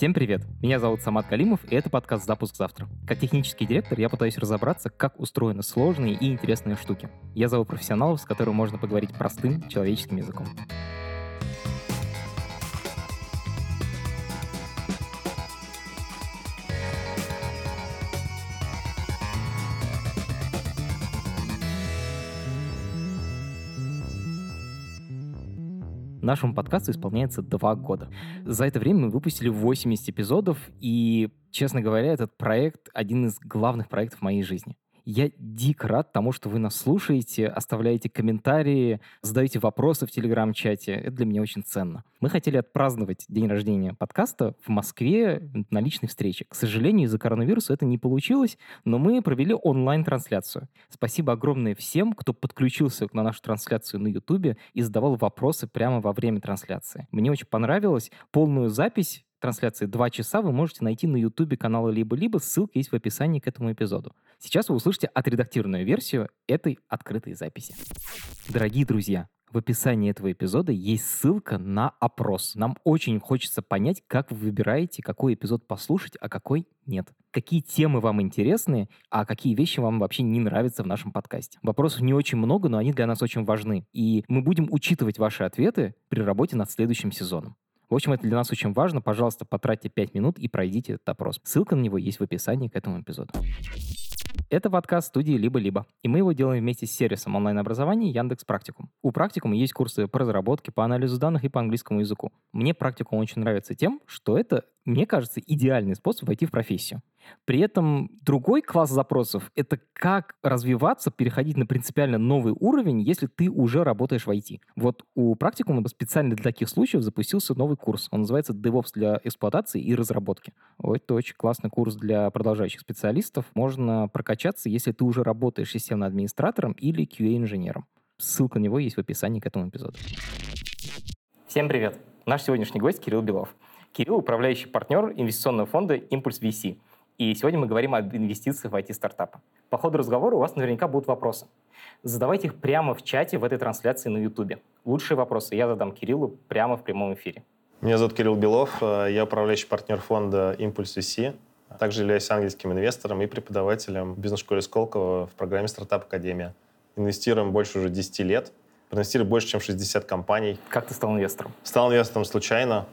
Всем привет! Меня зовут Самат Калимов, и это подкаст «Запуск завтра». Как технический директор я пытаюсь разобраться, как устроены сложные и интересные штуки. Я зову профессионалов, с которыми можно поговорить простым человеческим языком. Нашему подкасту исполняется два года. За это время мы выпустили 80 эпизодов, и, честно говоря, этот проект один из главных проектов моей жизни. Я дико рад тому, что вы нас слушаете, оставляете комментарии, задаете вопросы в Телеграм-чате. Это для меня очень ценно. Мы хотели отпраздновать день рождения подкаста в Москве на личной встрече. К сожалению, из-за коронавируса это не получилось, но мы провели онлайн-трансляцию. Спасибо огромное всем, кто подключился на нашу трансляцию на YouTube и задавал вопросы прямо во время трансляции. Мне очень понравилось. Полную запись трансляции 2 часа вы можете найти на YouTube канала «Либо-либо». Ссылка есть в описании к этому эпизоду. Сейчас вы услышите отредактированную версию этой открытой записи. Дорогие друзья, в описании этого эпизода есть ссылка на опрос. Нам очень хочется понять, как вы выбираете, какой эпизод послушать, а какой нет. Какие темы вам интересны, а какие вещи вам вообще не нравятся в нашем подкасте. Вопросов не очень много, но они для нас очень важны. И мы будем учитывать ваши ответы при работе над следующим сезоном. В общем, это для нас очень важно. Пожалуйста, потратьте 5 минут и пройдите этот опрос. Ссылка на него есть в описании к этому эпизоду. Это подкаст студии «Либо-либо», и мы его делаем вместе с сервисом онлайн-образования Яндекс Практикум. У Практикума есть курсы по разработке, по анализу данных и по английскому языку. Мне Практикум очень нравится тем, что это мне кажется, идеальный способ войти в профессию. При этом другой класс запросов — это как развиваться, переходить на принципиально новый уровень, если ты уже работаешь в IT. Вот у практикума специально для таких случаев запустился новый курс. Он называется DevOps для эксплуатации и разработки. Это очень классный курс для продолжающих специалистов. Можно прокачаться, если ты уже работаешь системным администратором или QA-инженером. Ссылка на него есть в описании к этому эпизоду. Всем привет! Наш сегодняшний гость Кирилл Белов — Кирилл – управляющий партнер инвестиционного фонда «Импульс VC». И сегодня мы говорим об инвестициях в IT-стартапы. По ходу разговора у вас наверняка будут вопросы. Задавайте их прямо в чате в этой трансляции на YouTube. Лучшие вопросы я задам Кириллу прямо в прямом эфире. Меня зовут Кирилл Белов, э, я управляющий партнер фонда «Импульс VC». Также являюсь ангельским инвестором и преподавателем в бизнес-школе Сколково в программе «Стартап Академия». Инвестируем больше уже 10 лет. Проинвестировали больше, чем 60 компаний. Как ты стал инвестором? Стал инвестором случайно.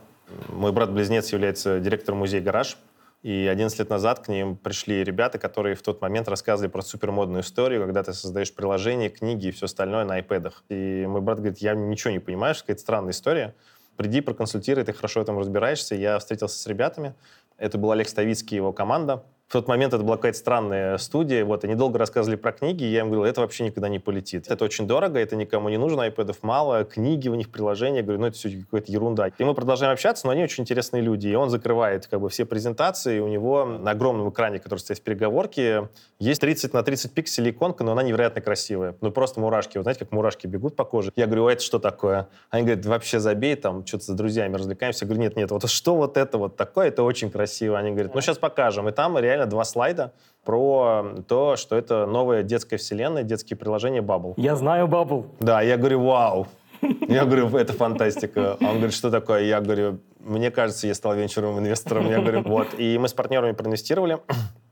Мой брат-близнец является директором музея «Гараж». И 11 лет назад к ним пришли ребята, которые в тот момент рассказывали про супермодную историю, когда ты создаешь приложения, книги и все остальное на iPad. И мой брат говорит, я ничего не понимаю, какая-то странная история. Приди, проконсультируй, ты хорошо в этом разбираешься. Я встретился с ребятами. Это был Олег Ставицкий и его команда. В тот момент это была какая-то странная студия, вот, они долго рассказывали про книги, я им говорил, это вообще никогда не полетит. Это очень дорого, это никому не нужно, айпэдов мало, книги у них, приложения, говорю, ну это все какая-то ерунда. И мы продолжаем общаться, но они очень интересные люди, и он закрывает как бы все презентации, у него на огромном экране, который стоит в переговорке, есть 30 на 30 пикселей иконка, но она невероятно красивая. Ну просто мурашки, вот знаете, как мурашки бегут по коже. Я говорю, а это что такое? Они говорят, вообще забей, там, что-то с друзьями развлекаемся. Я говорю, нет, нет, вот что вот это вот такое, это очень красиво. Они говорят, ну сейчас покажем. И там реально реально два слайда про то, что это новая детская вселенная, детские приложения Bubble. Я знаю Bubble. Да, я говорю, вау. Я говорю, это фантастика. Он говорит, что такое? Я говорю, мне кажется, я стал венчурным инвестором. Я говорю, вот. И мы с партнерами проинвестировали.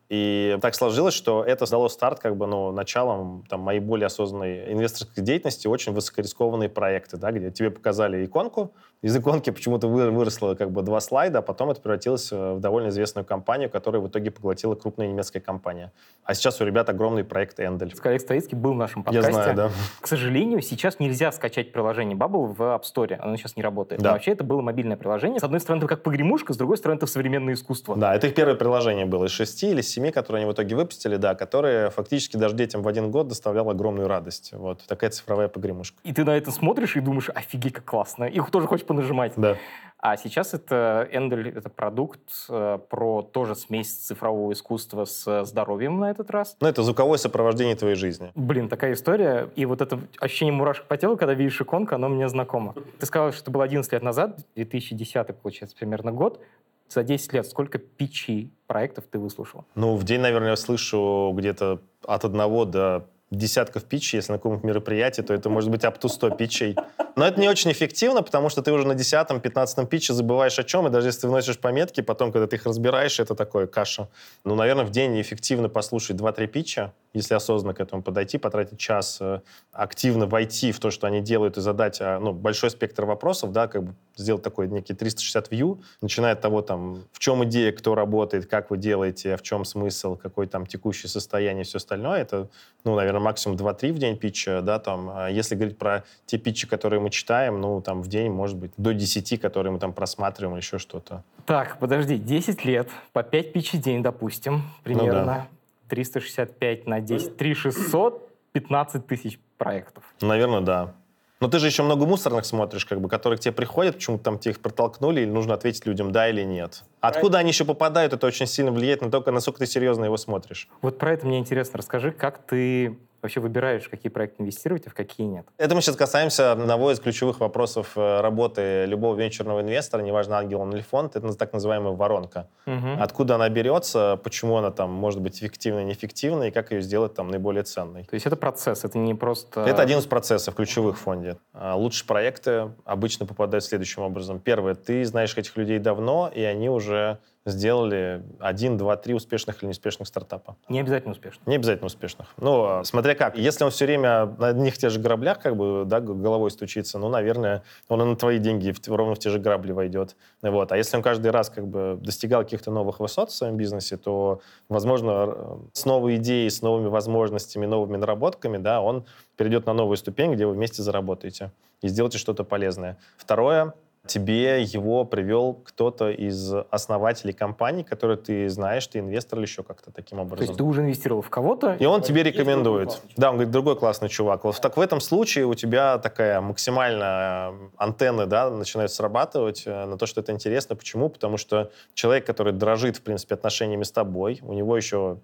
И так сложилось, что это дало старт как бы, ну, началом там, моей более осознанной инвесторской деятельности, очень высокорискованные проекты, да, где тебе показали иконку, из иконки почему-то выросло как бы два слайда, а потом это превратилось э, в довольно известную компанию, которая в итоге поглотила крупная немецкая компания. А сейчас у ребят огромный проект Эндель. Олег Ставицкий был в нашем подкасте. Я знаю, да. К сожалению, сейчас нельзя скачать приложение Bubble в App Store. Оно сейчас не работает. Да. Но вообще это было мобильное приложение. С одной стороны, это как погремушка, с другой стороны, это современное искусство. Да, это их первое приложение было из шести или семи, которые они в итоге выпустили, да, которое фактически даже детям в один год доставляло огромную радость. Вот такая цифровая погремушка. И ты на это смотришь и думаешь, офигеть, как классно. Их тоже хочешь понажимать. Да. А сейчас это Эндель, это продукт э, про тоже смесь цифрового искусства с здоровьем на этот раз. Ну, это звуковое сопровождение твоей жизни. Блин, такая история. И вот это ощущение мурашек по телу, когда видишь иконку, оно мне знакомо. Ты сказал, что это было 11 лет назад, 2010, получается, примерно год. За 10 лет сколько питчей проектов ты выслушал? Ну, в день, наверное, я слышу где-то от одного до десятков питчей, если на каком-нибудь мероприятии, то это может быть up to 100 питчей. Но это не очень эффективно, потому что ты уже на 10-15 питче забываешь о чем, и даже если ты вносишь пометки, потом, когда ты их разбираешь, это такое каша. Ну, наверное, в день эффективно послушать 2-3 питча, если осознанно к этому подойти, потратить час, э, активно войти в то, что они делают, и задать а, ну, большой спектр вопросов, да, как бы сделать такой некий 360 view, начиная от того, там, в чем идея, кто работает, как вы делаете, в чем смысл, какое там текущее состояние, все остальное, это, ну, наверное, максимум 2-3 в день питча, да, там, а если говорить про те питчи, которые мы читаем, ну, там, в день, может быть, до 10, которые мы там просматриваем, еще что-то. Так, подожди, 10 лет, по 5 питчей в день, допустим, примерно. Ну, да. 365 на 10, 3600, 15 тысяч проектов. Наверное, да. Но ты же еще много мусорных смотришь, как бы, которые к тебе приходят, почему-то там тебе их протолкнули, или нужно ответить людям да или нет. Откуда они еще попадают, это очень сильно влияет на то, насколько ты серьезно его смотришь. Вот про это мне интересно. Расскажи, как ты вообще выбираешь, какие проекты инвестировать, а в какие нет? Это мы сейчас касаемся одного из ключевых вопросов э, работы любого венчурного инвестора, неважно, ангел он или фонд, это так называемая воронка. Угу. Откуда она берется, почему она там может быть эффективной, неэффективной, и как ее сделать там наиболее ценной. То есть это процесс, это не просто... Это один из процессов ключевых в фонде. А лучшие проекты обычно попадают следующим образом. Первое, ты знаешь этих людей давно, и они уже сделали один, два, три успешных или неуспешных стартапа. Не обязательно успешных. Не обязательно успешных. Ну, смотря как. Если он все время на одних тех же граблях как бы, да, головой стучится, ну, наверное, он и на твои деньги в, ровно в те же грабли войдет. Вот. А если он каждый раз как бы достигал каких-то новых высот в своем бизнесе, то, возможно, с новой идеей, с новыми возможностями, новыми наработками, да, он перейдет на новую ступень, где вы вместе заработаете и сделаете что-то полезное. Второе, тебе его привел кто-то из основателей компании, который ты знаешь, ты инвестор или еще как-то таким образом. То есть ты уже инвестировал в кого-то? И он тебе рекомендует. Да, он говорит, другой классный чувак. Вот так в этом случае у тебя такая максимальная антенна, да, начинает срабатывать э, на то, что это интересно. Почему? Потому что человек, который дрожит, в принципе, отношениями с тобой, у него еще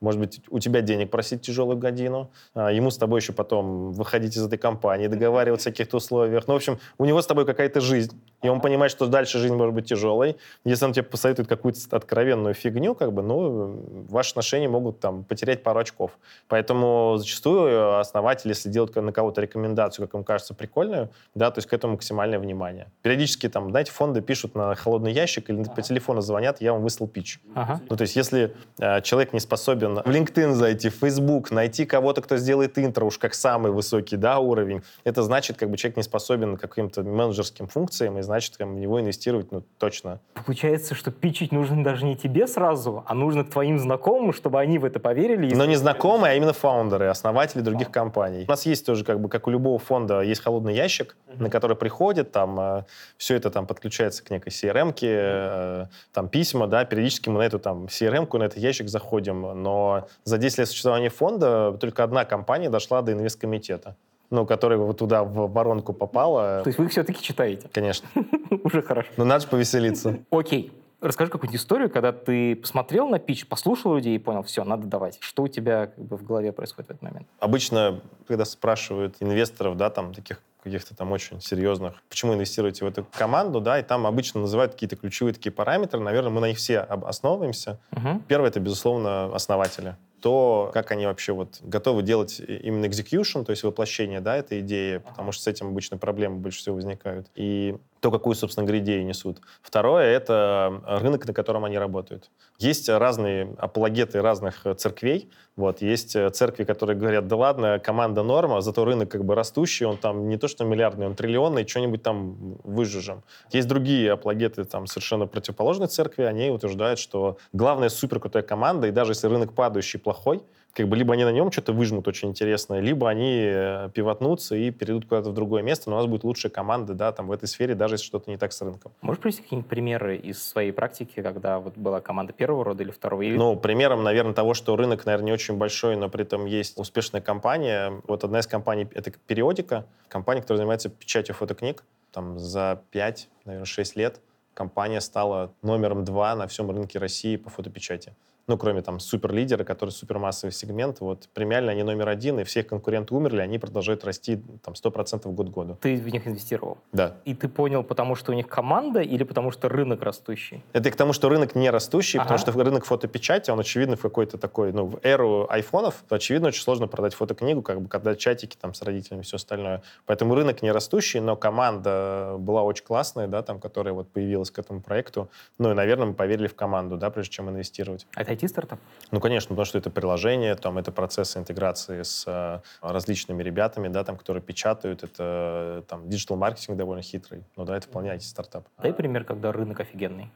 может быть, у тебя денег просить тяжелую годину, а ему с тобой еще потом выходить из этой компании, договариваться о каких-то условиях. Ну, в общем, у него с тобой какая-то жизнь, и он понимает, что дальше жизнь может быть тяжелой. Если он тебе посоветует какую-то откровенную фигню, как бы, ну, ваши отношения могут там потерять пару очков. Поэтому зачастую основатель, если делает на кого-то рекомендацию, как ему кажется, прикольную, да, то есть к этому максимальное внимание. Периодически там, знаете, фонды пишут на холодный ящик или ага. по телефону звонят, я вам выслал пич. Ага. Ну, то есть если э, человек не способен способен в LinkedIn зайти, в Facebook, найти кого-то, кто сделает интро уж как самый высокий да, уровень, это значит, как бы человек не способен к каким-то менеджерским функциям, и значит, как в него инвестировать ну, точно. Получается, что пичить нужно даже не тебе сразу, а нужно твоим знакомым, чтобы они в это поверили. Но не знакомые, а именно фаундеры, основатели других а. компаний. У нас есть тоже, как бы, как у любого фонда, есть холодный ящик, uh-huh. на который приходит, там э, все это там подключается к некой CRM-ке, э, там письма, да, периодически мы на эту там CRM-ку, на этот ящик заходим, но за 10 лет существования фонда только одна компания дошла до инвесткомитета ну, которая вот туда в воронку попала. То есть вы их все-таки читаете? Конечно. Уже хорошо. Ну, надо же повеселиться. Окей. Расскажи какую-нибудь историю, когда ты посмотрел на пич, послушал людей и понял, все, надо давать. Что у тебя как бы, в голове происходит в этот момент? Обычно, когда спрашивают инвесторов, да, там, таких каких-то там очень серьезных, почему инвестируете в эту команду, да, и там обычно называют какие-то ключевые такие параметры, наверное, мы на них все основываемся. Угу. Первое — это, безусловно, основатели то, как они вообще вот готовы делать именно execution, то есть воплощение, да, этой идеи, потому что с этим обычно проблемы больше всего возникают. И то, какую, собственно говоря, идею несут. Второе — это рынок, на котором они работают. Есть разные апологеты разных церквей. Вот, есть церкви, которые говорят, да ладно, команда норма, зато рынок как бы растущий, он там не то что миллиардный, он триллионный, что-нибудь там выжжем. Есть другие апологеты, там совершенно противоположной церкви, они утверждают, что главная суперкрутая команда, и даже если рынок падающий, плохой, как бы либо они на нем что-то выжмут очень интересное, либо они э, пивотнутся и перейдут куда-то в другое место, но у нас будет лучшая команда, да, там в этой сфере, даже если что-то не так с рынком. Можешь привести какие-нибудь примеры из своей практики, когда вот была команда первого рода или второго? Или... Ну, примером, наверное, того, что рынок, наверное, не очень большой, но при этом есть успешная компания. Вот одна из компаний — это Периодика, компания, которая занимается печатью фотокниг. Там за 5, наверное, 6 лет компания стала номером два на всем рынке России по фотопечати. Ну, кроме там суперлидера, который супермассовый сегмент, вот премиально они номер один, и все их конкуренты умерли, они продолжают расти там 100% год к году. Ты в них инвестировал? Да. И ты понял, потому что у них команда или потому что рынок растущий? Это и к тому, что рынок не растущий, ага. потому что рынок фотопечати, он, очевидно, в какой-то такой, ну, в эру айфонов, то, очевидно, очень сложно продать фотокнигу, как бы, когда чатики там с родителями и все остальное. Поэтому рынок не растущий, но команда была очень классная, да, там, которая вот появилась к этому проекту. Ну, и, наверное, мы поверили в команду, да, прежде чем инвестировать. А это IT-стартап? Ну, конечно, потому что это приложение, там, это процессы интеграции с э, различными ребятами, да, там, которые печатают, это там digital-маркетинг довольно хитрый, но да, это вполне IT-стартап. Дай пример, когда рынок офигенный,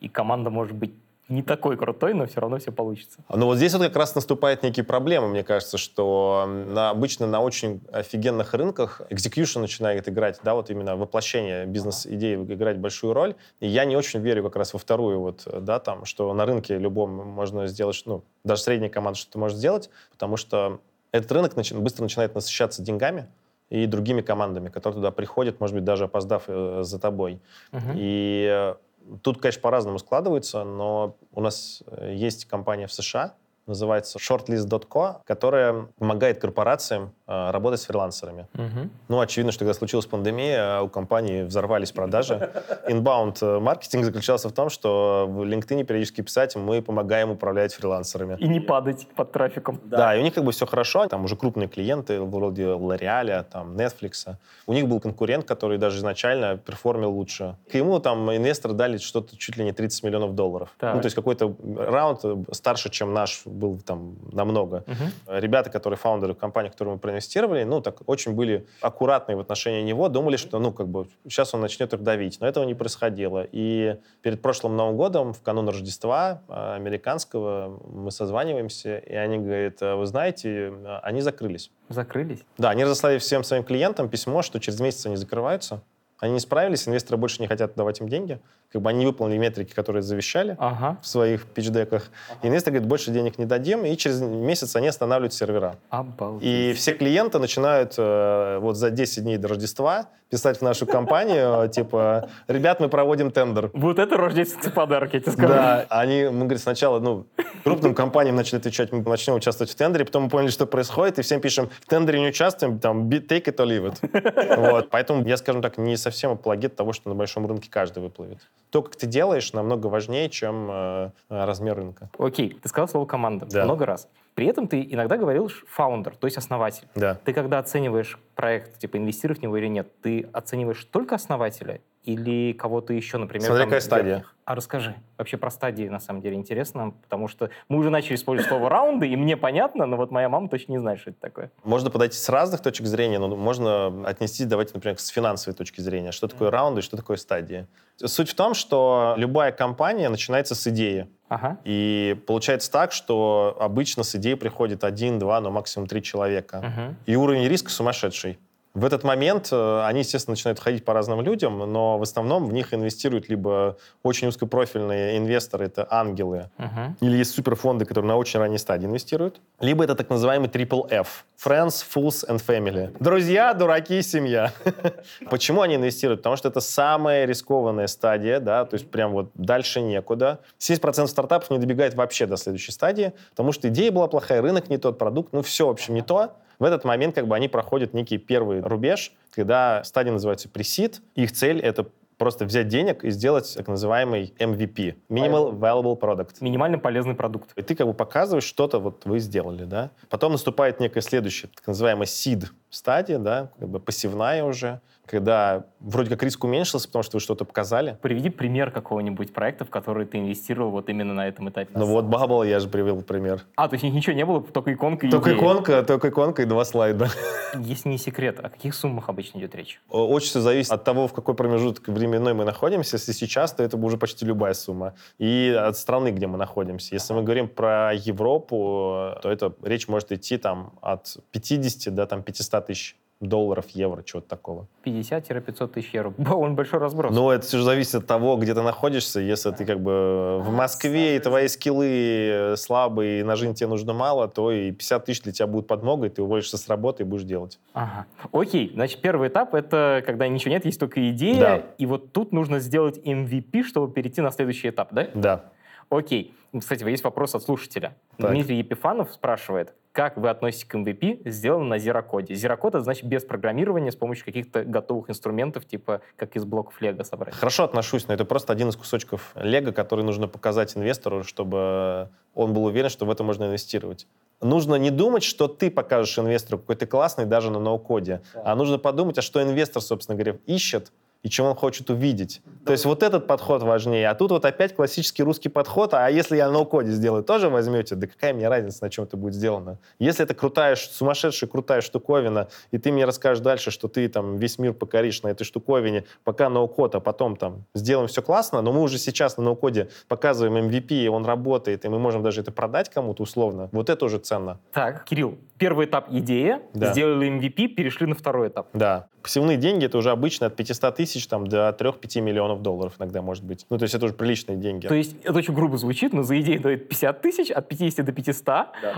и команда может быть не такой крутой, но все равно все получится. Ну вот здесь вот как раз наступает некие проблемы, мне кажется, что на, обычно на очень офигенных рынках execution начинает играть, да, вот именно воплощение бизнес-идеи играть большую роль. И я не очень верю как раз во вторую вот, да, там, что на рынке любом можно сделать, ну, даже средняя команда что-то может сделать, потому что этот рынок начи- быстро начинает насыщаться деньгами, и другими командами, которые туда приходят, может быть, даже опоздав э, за тобой. Uh-huh. И э, Тут, конечно, по-разному складывается, но у нас э, есть компания в США, называется shortlist.co, которая помогает корпорациям работать с фрилансерами. Угу. Ну, очевидно, что когда случилась пандемия, у компании взорвались продажи. Inbound э, маркетинг заключался в том, что в LinkedIn периодически писать, мы помогаем управлять фрилансерами. И не падать под трафиком. Да, да и у них как бы все хорошо. Там уже крупные клиенты, вроде L'Oreal, там, Netflix. У них был конкурент, который даже изначально перформил лучше. К ему там инвесторы дали что-то чуть ли не 30 миллионов долларов. Так. Ну, то есть какой-то раунд старше, чем наш был там намного. Угу. Ребята, которые фаундеры компании, в которую мы проинвестировали, ну, так очень были аккуратные в отношении него, думали, что, ну, как бы, сейчас он начнет их давить. Но этого не происходило. И перед прошлым Новым годом, в канун Рождества а, американского, мы созваниваемся, и они говорят, «А вы знаете, они закрылись. Закрылись? Да, они разослали всем своим клиентам письмо, что через месяц они закрываются. Они не справились, инвесторы больше не хотят давать им деньги. Как бы они не выполнили метрики, которые завещали ага. в своих пичдеках. Ага. Инвестор говорит, больше денег не дадим, и через месяц они останавливают сервера. Обалдеть. И все клиенты начинают э, вот за 10 дней до Рождества писать в нашу компанию, типа, ребят, мы проводим тендер. Вот это рождественский подарок, я тебе скажу. Да, они, мы, говорит, сначала, ну, крупным компаниям начали отвечать, мы начнем участвовать в тендере, потом мы поняли, что происходит, и всем пишем, в тендере не участвуем, там, take it or leave it. Вот. Поэтому я, скажем так, не совсем апологет того, что на большом рынке каждый выплывет. То, как ты делаешь, намного важнее, чем э, размер рынка. Окей, ты сказал слово «команда» да. много раз. При этом ты иногда говорил фаундер, то есть основатель. Да. Ты когда оцениваешь проект, типа инвестируешь в него или нет, ты оцениваешь только основателя или кого-то еще, например? Смотря какая стадия. А расскажи вообще про стадии, на самом деле, интересно, потому что мы уже начали использовать слово раунды, и мне понятно, но вот моя мама точно не знает, что это такое. Можно подойти с разных точек зрения, но можно отнести, давайте, например, с финансовой точки зрения. Что такое раунды и что такое стадии? Суть в том, что любая компания начинается с идеи. Ага. И получается так, что обычно с идеей приходит один, два, но максимум три человека. Ага. И уровень риска сумасшедший. В этот момент э, они, естественно, начинают ходить по разным людям, но в основном в них инвестируют либо очень узкопрофильные инвесторы, это ангелы, uh-huh. или есть суперфонды, которые на очень ранней стадии инвестируют, либо это так называемый triple F – Friends, Fools and Family. Друзья, дураки, семья. Почему они инвестируют? Потому что это самая рискованная стадия, да, то есть прям вот дальше некуда. 70% стартапов не добегает вообще до следующей стадии, потому что идея была плохая, рынок не тот, продукт, ну все, в общем, не то. В этот момент как бы они проходят некий первый рубеж, когда стадия называется пресид. Их цель — это просто взять денег и сделать так называемый MVP, Minimal Valuable Product. Минимально полезный продукт. И ты как бы показываешь, что-то вот вы сделали, да. Потом наступает некая следующая, так называемая seed стадия, да, как бы пассивная уже, когда вроде как риск уменьшился, потому что вы что-то показали. Приведи пример какого-нибудь проекта, в который ты инвестировал вот именно на этом этапе. Ну вот Bubble я же привел пример. А, то есть ничего не было, только иконка и Только идея. иконка, только иконка и два слайда. Если не секрет, о каких суммах обычно идет речь? Очень все зависит от того, в какой промежуток временной мы находимся. Если сейчас, то это уже почти любая сумма. И от страны, где мы находимся. Если мы говорим про Европу, то это речь может идти там от 50 до там 500 тысяч долларов, евро, чего-то такого. 50-500 тысяч евро. Он большой разброс. Ну, это все же зависит от того, где ты находишься. Если ты как бы в Москве, и твои скиллы слабые, и нажим тебе нужно мало, то и 50 тысяч для тебя будет подмогой, ты уволишься с работы и будешь делать. Ага. Окей, значит, первый этап — это когда ничего нет, есть только идея, да. и вот тут нужно сделать MVP, чтобы перейти на следующий этап, да? Да. Окей. Кстати, есть вопрос от слушателя. Так. Дмитрий Епифанов спрашивает, как вы относитесь к MVP, сделанному на зерокоде? Зерокод — это значит без программирования, с помощью каких-то готовых инструментов, типа как из блоков Лего собрать. Хорошо отношусь, но это просто один из кусочков Лего, который нужно показать инвестору, чтобы он был уверен, что в это можно инвестировать. Нужно не думать, что ты покажешь инвестору, какой ты классный даже на ноу-коде, а нужно подумать, а что инвестор, собственно говоря, ищет, и чем он хочет увидеть. То есть вот этот подход важнее. А тут вот опять классический русский подход. А если я ноу-коде сделаю, тоже возьмете? Да какая мне разница, на чем это будет сделано? Если это крутая, сумасшедшая крутая штуковина, и ты мне расскажешь дальше, что ты там весь мир покоришь на этой штуковине, пока ноу-код, а потом там сделаем все классно, но мы уже сейчас на ноу-коде показываем MVP, и он работает, и мы можем даже это продать кому-то условно. Вот это уже ценно. Так, Кирилл, первый этап — идея, Да. сделали MVP, перешли на второй этап. Да. Пассивные деньги — это уже обычно от 500 тысяч там, до 3-5 миллионов долларов иногда может быть. Ну, то есть это уже приличные деньги. То есть это очень грубо звучит, но за идею дают 50 тысяч, от 50 до 500.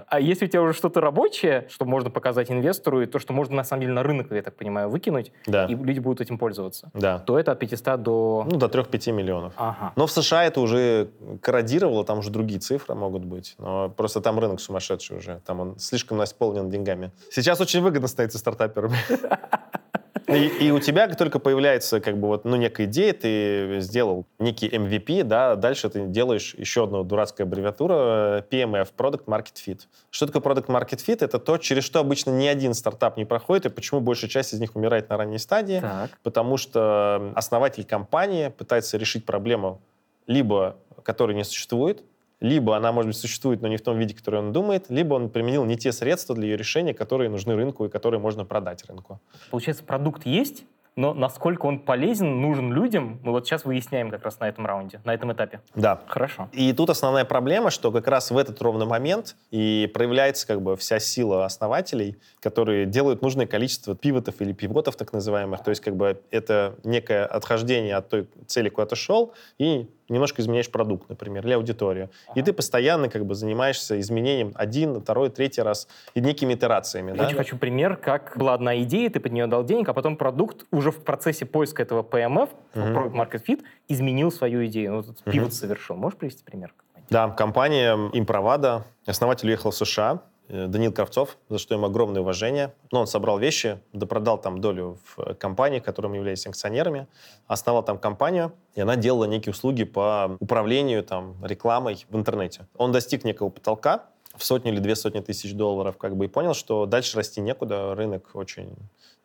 А если у тебя уже что-то рабочее, что можно показать инвестору, и то, что можно на самом деле на рынок, я так понимаю, выкинуть, Да. и люди будут этим пользоваться, Да. то это от 500 до... Ну, до 3-5 миллионов. Ага. Но в США это уже корродировало, там уже другие цифры могут быть. Но просто там рынок сумасшедший уже. Там он слишком наполнен деньгами. Сейчас очень выгодно становиться стартаперами. И, и у тебя как только появляется как бы вот, ну, некая идея, ты сделал некий MVP, да, дальше ты делаешь еще одну дурацкая аббревиатура э, PMF, Product Market Fit. Что такое Product Market Fit? Это то, через что обычно ни один стартап не проходит, и почему большая часть из них умирает на ранней стадии. Так. Потому что основатель компании пытается решить проблему, либо которой не существует, либо она, может быть, существует, но не в том виде, который он думает, либо он применил не те средства для ее решения, которые нужны рынку и которые можно продать рынку. Получается, продукт есть, но насколько он полезен, нужен людям, мы вот сейчас выясняем как раз на этом раунде, на этом этапе. Да. Хорошо. И тут основная проблема, что как раз в этот ровный момент и проявляется как бы вся сила основателей, которые делают нужное количество пивотов или пивотов так называемых. То есть как бы это некое отхождение от той цели, куда ты шел, и немножко изменяешь продукт, например, или аудиторию. И ты постоянно как бы занимаешься изменением один, второй, третий раз и некими итерациями. Я да? очень хочу пример, как была одна идея, ты под нее дал денег, а потом продукт уже в процессе поиска этого PMF. Product Market Fit, изменил свою идею. Ну, Вот этот Мгм. пивот совершил. Можешь привести пример? Да, компания Импровада, основатель уехал в США, Данил Кравцов, за что ему огромное уважение. Но он собрал вещи, допродал там долю в э, компании, которым являлись акционерами, основал там компанию, и она делала некие услуги по управлению там рекламой в интернете. Он достиг некого потолка в сотню или две сотни тысяч долларов, как бы, и понял, что дальше расти некуда, рынок очень э,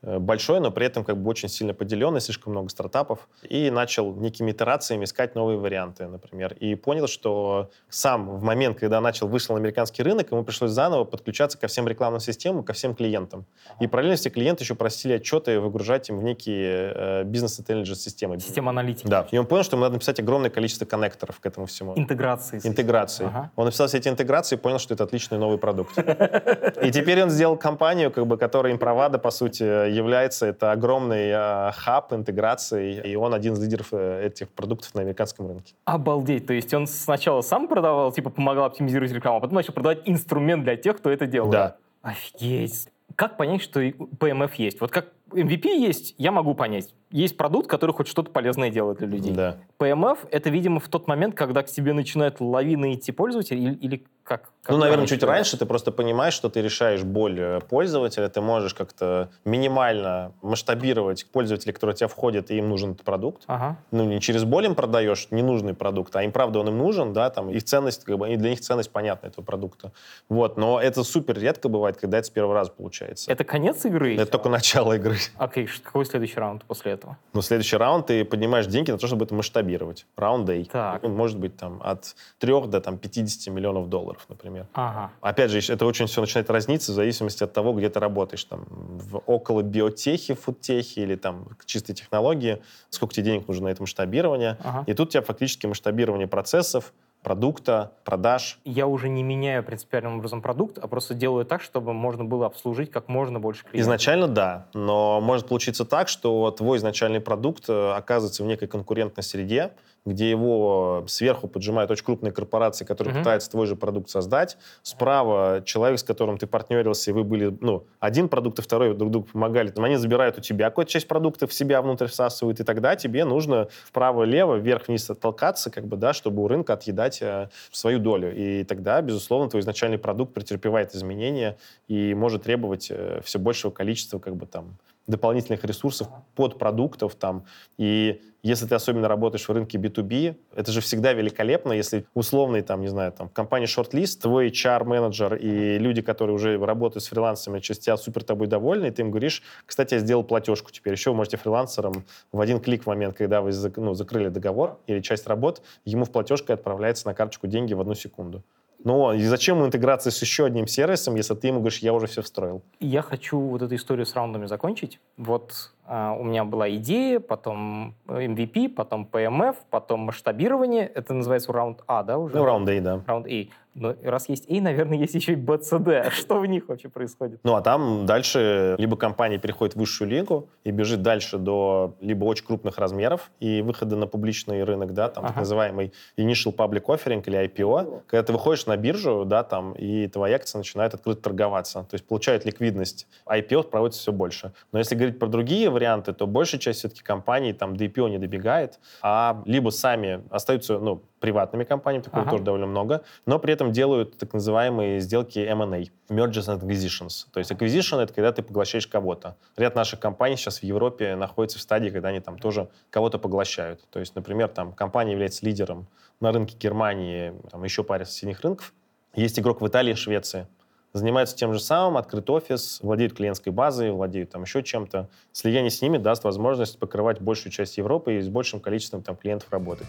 большой, но при этом как бы очень сильно поделенный, слишком много стартапов, и начал некими итерациями искать новые варианты, например, и понял, что сам в момент, когда начал вышел на американский рынок, ему пришлось заново подключаться ко всем рекламным системам, ко всем клиентам. И параллельно все клиенты еще просили отчеты выгружать им в некие э, бизнес-интеллидженс-системы. Система аналитики. Да, и он понял, что ему надо написать огромное количество коннекторов к этому всему. Интеграции. Интеграции. Ага. Он написал все эти интеграции и понял, что это отличный новый продукт. И теперь он сделал компанию, как бы, которая Импровада, по сути, является. Это огромный э, хаб интеграции, и он один из лидеров э, этих продуктов на американском рынке. Обалдеть. То есть он сначала сам продавал, типа помогал оптимизировать рекламу, а потом начал продавать инструмент для тех, кто это делает. Да. Офигеть. Как понять, что PMF есть? Вот как MVP есть, я могу понять. Есть продукт, который хоть что-то полезное делает для людей. Да. PMF — это, видимо, в тот момент, когда к тебе начинают лавины идти пользователи, или, или как? как Ну, наверное, чуть раньше ты просто понимаешь, что ты решаешь боль э, пользователя, ты можешь как-то минимально масштабировать пользователей, которые у тебя входят, и им нужен этот продукт. Ага. ну, не через боль им продаешь ненужный продукт, а им, правда, он им нужен, да, там, их ценность, как бы, и для них ценность понятна этого продукта. Вот, но это супер редко бывает, когда это с первого раза получается. Это конец игры? Это только начало игры. Окей, ш- какой следующий раунд после этого? Но следующий раунд ты поднимаешь деньги на то, чтобы это масштабировать. Раунд A. Так. Он может быть там от 3 до там, 50 миллионов долларов, например. Ага. Опять же, это очень все начинает разниться в зависимости от того, где ты работаешь. Там, в около биотехи, фудтехи или там чистой технологии, сколько тебе денег нужно на это масштабирование. Ага. И тут у тебя фактически масштабирование процессов, продукта, продаж. Я уже не меняю принципиальным образом продукт, а просто делаю так, чтобы можно было обслужить как можно больше клиентов. Изначально да, но может получиться так, что твой изначальный продукт э, оказывается в некой конкурентной среде, где его сверху поджимают очень крупные корпорации, которые mm-hmm. пытаются твой же продукт создать. Справа человек, с которым ты партнерился, и вы были, ну, один продукт и второй друг другу помогали. Там они забирают у тебя какую-то часть продуктов в себя внутрь всасывают, и тогда тебе нужно вправо-лево, вверх-вниз оттолкаться, как бы, да, чтобы у рынка отъедать э, свою долю. И тогда, безусловно, твой изначальный продукт претерпевает изменения и может требовать э, все большего количества, как бы, там, дополнительных ресурсов, подпродуктов там. И если ты особенно работаешь в рынке B2B, это же всегда великолепно, если условный, там, не знаю, там, в компании Shortlist, твой HR-менеджер и люди, которые уже работают с фрилансерами, через тебя супер тобой довольны, и ты им говоришь, кстати, я сделал платежку теперь, еще вы можете фрилансерам в один клик в момент, когда вы ну, закрыли договор или часть работ, ему в платежке отправляется на карточку деньги в одну секунду. Ну, и зачем ему интеграция с еще одним сервисом, если ты ему говоришь, я уже все встроил? Я хочу вот эту историю с раундами закончить. Вот а, у меня была идея, потом MVP, потом PMF, потом масштабирование. Это называется раунд А, да, уже? Ну, раунд А, да. Раунд А. Но раз есть A, наверное, есть еще и B, C, D. Что в них вообще происходит? Ну, а там дальше либо компания переходит в высшую лигу и бежит дальше до либо очень крупных размеров и выхода на публичный рынок, да, там ага. так называемый initial public offering или IPO, когда ты выходишь на биржу, да, там, и твоя акция начинает открыто торговаться, то есть получает ликвидность. IPO проводится все больше. Но если говорить про другие варианты, то большая часть все-таки компаний там до IPO не добегает, а либо сами остаются, ну, приватными компаниями, такого ага. тоже довольно много, но при этом делают так называемые сделки M&A, Mergers and Acquisitions. То есть acquisition — это когда ты поглощаешь кого-то. Ряд наших компаний сейчас в Европе находится в стадии, когда они там тоже кого-то поглощают. То есть, например, там компания является лидером на рынке Германии, там еще паре соседних рынков. Есть игрок в Италии, Швеции. Занимаются тем же самым, открыт офис, владеют клиентской базой, владеют там еще чем-то. Слияние с ними даст возможность покрывать большую часть Европы и с большим количеством там клиентов работать.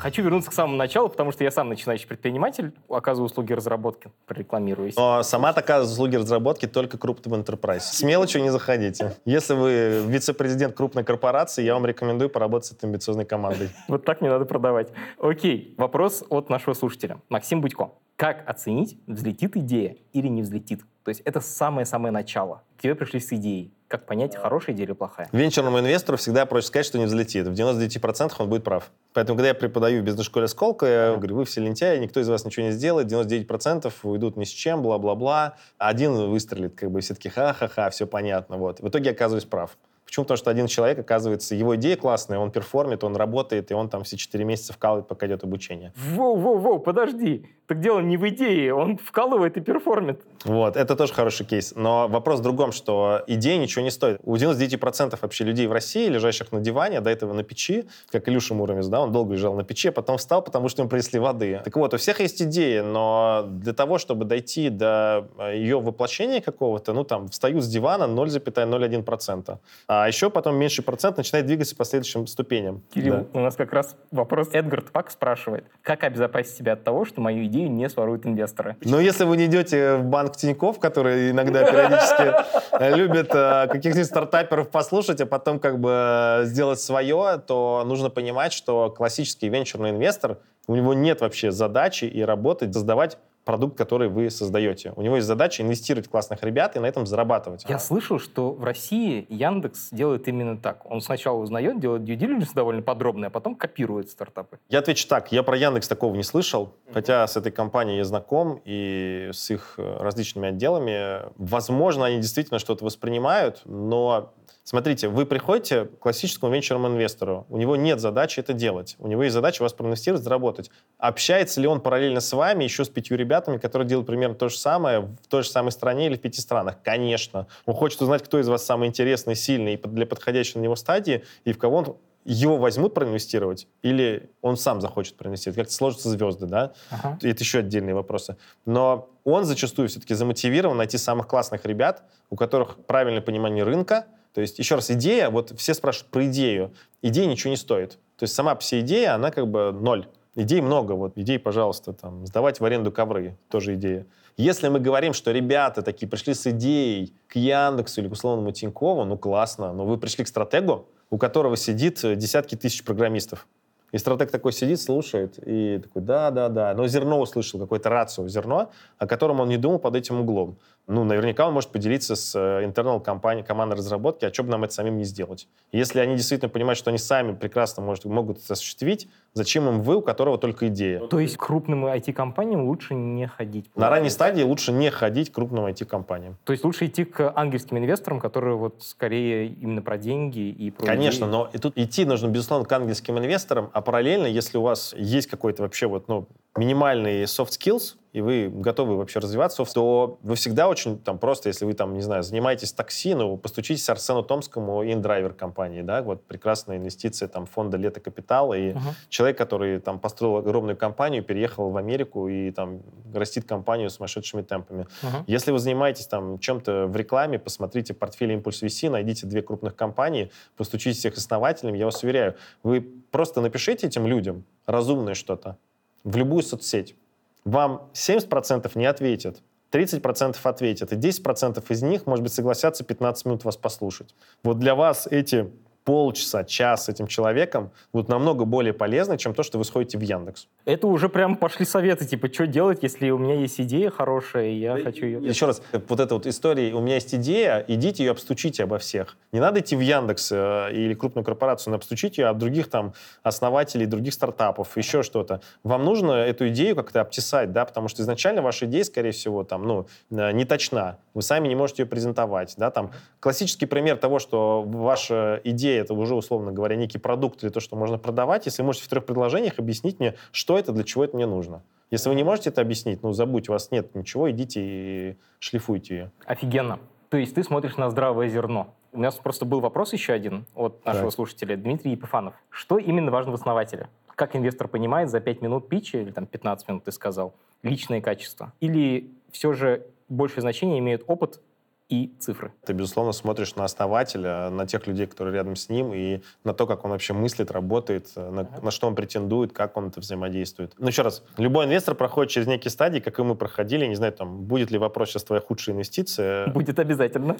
Хочу вернуться к самому началу, потому что я сам начинающий предприниматель, оказываю услуги разработки, прорекламируюсь. Но сама такая услуги разработки только крупным enterprise. С мелочью не заходите. Если вы вице-президент крупной корпорации, я вам рекомендую поработать с этой амбициозной командой. Вот так не надо продавать. Окей, вопрос от нашего слушателя. Максим Будько. Как оценить, взлетит идея или не взлетит? То есть это самое-самое начало. К тебе пришли с идеей. Как понять, хорошая идея или плохая? Венчурному инвестору всегда проще сказать, что не взлетит. В 99% он будет прав. Поэтому, когда я преподаю в бизнес-школе «Сколково», я говорю, вы все лентяи, никто из вас ничего не сделает, 99% уйдут ни с чем, бла-бла-бла. Один выстрелит, как бы все такие ха-ха-ха, все понятно. Вот. В итоге я оказываюсь прав. Почему? Потому что один человек, оказывается, его идея классная, он перформит, он работает, и он там все четыре месяца вкалывает, пока идет обучение. Воу-воу-воу, подожди. Так дело не в идее, он вкалывает и перформит. Вот, это тоже хороший кейс. Но вопрос в другом, что идея ничего не стоит. У 99% вообще людей в России, лежащих на диване, до этого на печи, как Илюша Муромец, да, он долго лежал на печи, а потом встал, потому что ему принесли воды. Так вот, у всех есть идеи, но для того, чтобы дойти до ее воплощения какого-то, ну там, встают с дивана 0,01%. А еще потом меньший процент начинает двигаться по следующим ступеням. Кирилл, да. у нас как раз вопрос Эдгард Пак спрашивает. Как обезопасить себя от того, что мою идею не своруют инвесторы? Ну, если вы не идете в банк Тиньков, который иногда периодически э, любит э, каких-нибудь стартаперов послушать, а потом как бы сделать свое, то нужно понимать, что классический венчурный инвестор, у него нет вообще задачи и работать, создавать продукт, который вы создаете. У него есть задача инвестировать в классных ребят и на этом зарабатывать. Я слышал, что в России Яндекс делает именно так. Он сначала узнает, делает due diligence довольно подробный, а потом копирует стартапы. Я отвечу так. Я про Яндекс такого не слышал, mm-hmm. хотя с этой компанией я знаком и с их э, различными отделами. Возможно, они действительно что-то воспринимают, но Смотрите, вы приходите к классическому венчурному инвестору, у него нет задачи это делать, у него есть задача вас проинвестировать, заработать. Общается ли он параллельно с вами еще с пятью ребятами, которые делают примерно то же самое в той же самой стране или в пяти странах? Конечно. Он хочет узнать, кто из вас самый интересный, сильный для подходящей на него стадии, и в кого он его возьмут проинвестировать, или он сам захочет проинвестировать. Как-то сложатся звезды, да? Ага. Это еще отдельные вопросы. Но он зачастую все-таки замотивирован найти самых классных ребят, у которых правильное понимание рынка, то есть, еще раз, идея, вот все спрашивают про идею. Идея ничего не стоит. То есть сама вся идея, она как бы ноль. Идей много, вот идей, пожалуйста, там, сдавать в аренду ковры, тоже идея. Если мы говорим, что ребята такие пришли с идеей к Яндексу или к условному Тинькову, ну классно, но вы пришли к стратегу, у которого сидит десятки тысяч программистов. И стратег такой сидит, слушает, и такой, да, да, да. Но зерно услышал, какое-то рацио зерно, о котором он не думал под этим углом. Ну, наверняка он может поделиться с э, internal компанией, командой разработки, а что бы нам это самим не сделать. Если они действительно понимают, что они сами прекрасно может, могут это осуществить, зачем им вы, у которого только идея? То есть крупным IT-компаниям лучше не ходить? На ранней стадии лучше не ходить к крупным IT-компаниям. То есть лучше идти к ангельским инвесторам, которые вот скорее именно про деньги и про Конечно, идеи. но и тут идти нужно, безусловно, к ангельским инвесторам, а параллельно, если у вас есть какой-то вообще вот, ну, минимальный soft skills, и вы готовы вообще развиваться, то вы всегда очень там просто, если вы там, не знаю, занимаетесь такси, ну, постучитесь Арсену Томскому, индрайвер компании, да, вот прекрасная инвестиция там фонда Лето Капитала, и Мгм. человек, который там построил огромную компанию, переехал в Америку и там растит компанию сумасшедшими темпами. Мгм. Если вы занимаетесь там чем-то в рекламе, посмотрите портфель Импульс VC, найдите две крупных компании, постучитесь их основателями, я вас уверяю, вы просто напишите этим людям разумное что-то в любую соцсеть. Вам 70% не ответят, 30% ответят, и 10% из них, может быть, согласятся 15 минут вас послушать. Вот для вас эти полчаса, час с этим человеком будут намного более полезны, чем то, что вы сходите в Яндекс. Это уже прям пошли советы, типа, что делать, если у меня есть идея хорошая, и я хочу ее... Еще раз, вот эта вот история, у меня есть идея, идите ее обстучите обо всех. Не надо идти в Яндекс э, или крупную корпорацию, но обстучите ее об других там основателей, других стартапов, еще что-то. Вам нужно эту идею как-то обтесать, да, потому что изначально ваша идея, скорее всего, там, ну, э, не точна. Вы сами не можете ее презентовать, да, там. Классический пример того, что ваша идея, это уже, условно говоря, некий продукт или то, что можно продавать, если вы можете в трех предложениях объяснить мне, что это, для чего это мне нужно. Если вы не можете это объяснить, ну, забудьте, у вас нет ничего, идите и шлифуйте ее. Офигенно. То есть ты смотришь на здравое зерно. У нас просто был вопрос еще один от нашего Так. слушателя, Дмитрий Епифанов. Что именно важно в основателе? Как инвестор понимает за 5 минут питча, или там 15 минут ты сказал, личные качества? Или все же большее значение имеет опыт и цифры? Ты, безусловно, смотришь на основателя, на тех людей, которые рядом с ним, и на то, как он вообще мыслит, работает, на, на что он претендует, как он это взаимодействует. Ну, еще раз, любой инвестор проходит через некие стадии, как и мы проходили. Не знаю, там, будет ли вопрос сейчас твоя худшая инвестиция. Будет обязательно.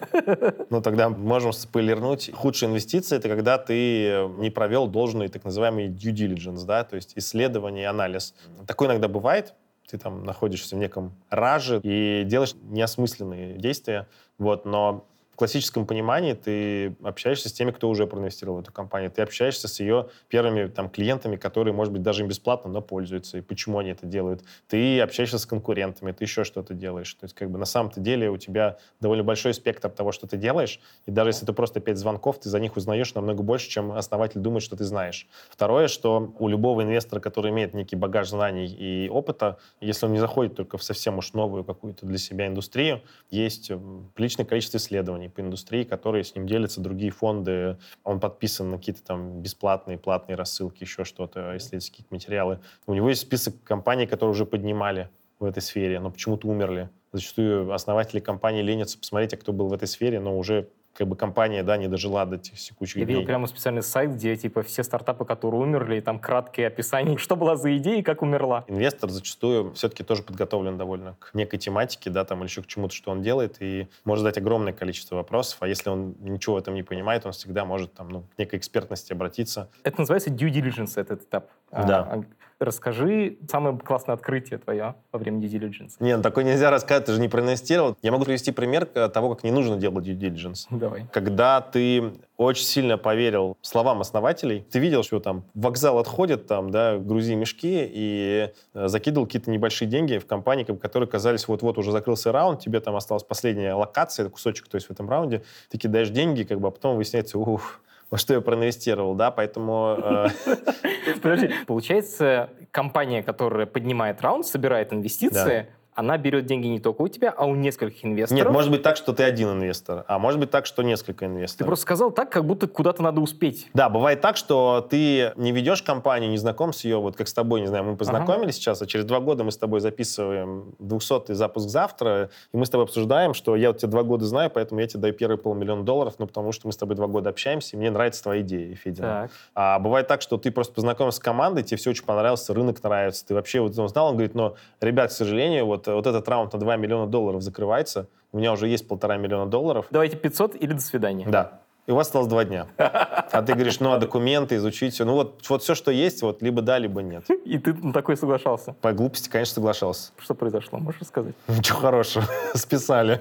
Ну, тогда можем спойлернуть. Худшая инвестиция — это когда ты не провел должный так называемый due diligence, да, то есть исследование и анализ. Такое иногда бывает. Ты там находишься в неком раже и делаешь неосмысленные действия, вот, но в классическом понимании ты общаешься с теми, кто уже проинвестировал в эту компанию. Ты общаешься с ее первыми там, клиентами, которые, может быть, даже им бесплатно, но пользуются, и почему они это делают. Ты общаешься с конкурентами, ты еще что-то делаешь. То есть, как бы на самом-то деле у тебя довольно большой спектр того, что ты делаешь, и даже если это просто пять звонков, ты за них узнаешь намного больше, чем основатель думает, что ты знаешь. Второе, что у любого инвестора, который имеет некий багаж знаний и опыта, если он не заходит только в совсем уж новую какую-то для себя индустрию, есть м, приличное количество исследований по индустрии, которые с ним делятся другие фонды. Он подписан на какие-то там бесплатные, платные рассылки, еще что-то, исследовательские материалы. У него есть список компаний, которые уже поднимали в этой сфере, но почему-то умерли. Зачастую основатели компании ленятся посмотреть, а кто был в этой сфере, но уже как бы компания, да, не дожила до этих текущих Я дней. видел прямо специальный сайт, где типа все стартапы, которые умерли, и там краткое описание, что была за идея и как умерла. Инвестор зачастую все-таки тоже подготовлен довольно к некой тематике, да, там, или еще к чему-то, что он делает, и может задать огромное количество вопросов, а если он ничего в этом не понимает, он всегда может там, ну, к некой экспертности обратиться. Это называется due diligence, этот этап. А, Да. Расскажи самое классное открытие твое во время due diligence. Не, ну, такое нельзя рассказать, ты же не проинвестировал. Я могу привести пример э, того, как не нужно делать due diligence. Давай. Когда ты очень сильно поверил словам основателей, ты видел, что там вокзал отходит, там, да, грузи мешки, и э, закидывал какие-то небольшие деньги в компании, которые казались, вот-вот уже закрылся раунд, тебе там осталась последняя локация, кусочек, то есть в этом раунде, ты кидаешь деньги, как бы, а потом выясняется, ух, во что я проинвестировал, да, поэтому... э, Подожди, получается, компания, которая поднимает раунд, собирает инвестиции, она берет деньги не только у тебя, а у нескольких инвесторов. Нет, может быть так, что ты один инвестор, а может быть так, что несколько Ты инвесторов. просто сказал так, как будто куда-то надо успеть. Да, бывает так, что ты не ведешь компанию, не знаком с ее, вот как с тобой, не знаю, мы познакомились сейчас, а через два года мы с тобой записываем 200-й запуск завтра, и мы с тобой обсуждаем, что я вот тебя два года знаю, поэтому я тебе даю первый полмиллиона долларов, ну, потому что мы с тобой два года общаемся, и мне нравится твоя идея, Федя. А бывает так, что ты просто познакомился с командой, тебе все очень понравился, рынок нравится, ты вообще вот узнал, он говорит, но, ребят, к сожалению, вот, вот этот раунд на 2 миллиона долларов закрывается, у меня уже есть полтора миллиона долларов, Давайте 500 или до свидания. да. и у вас осталось два дня. А ты говоришь, ну, а документы, изучить все. Ну, вот, вот все, что есть, вот либо да, либо нет. И ты на такой соглашался? По глупости, конечно, соглашался. Что произошло, можешь сказать? Ничего хорошего. Списали.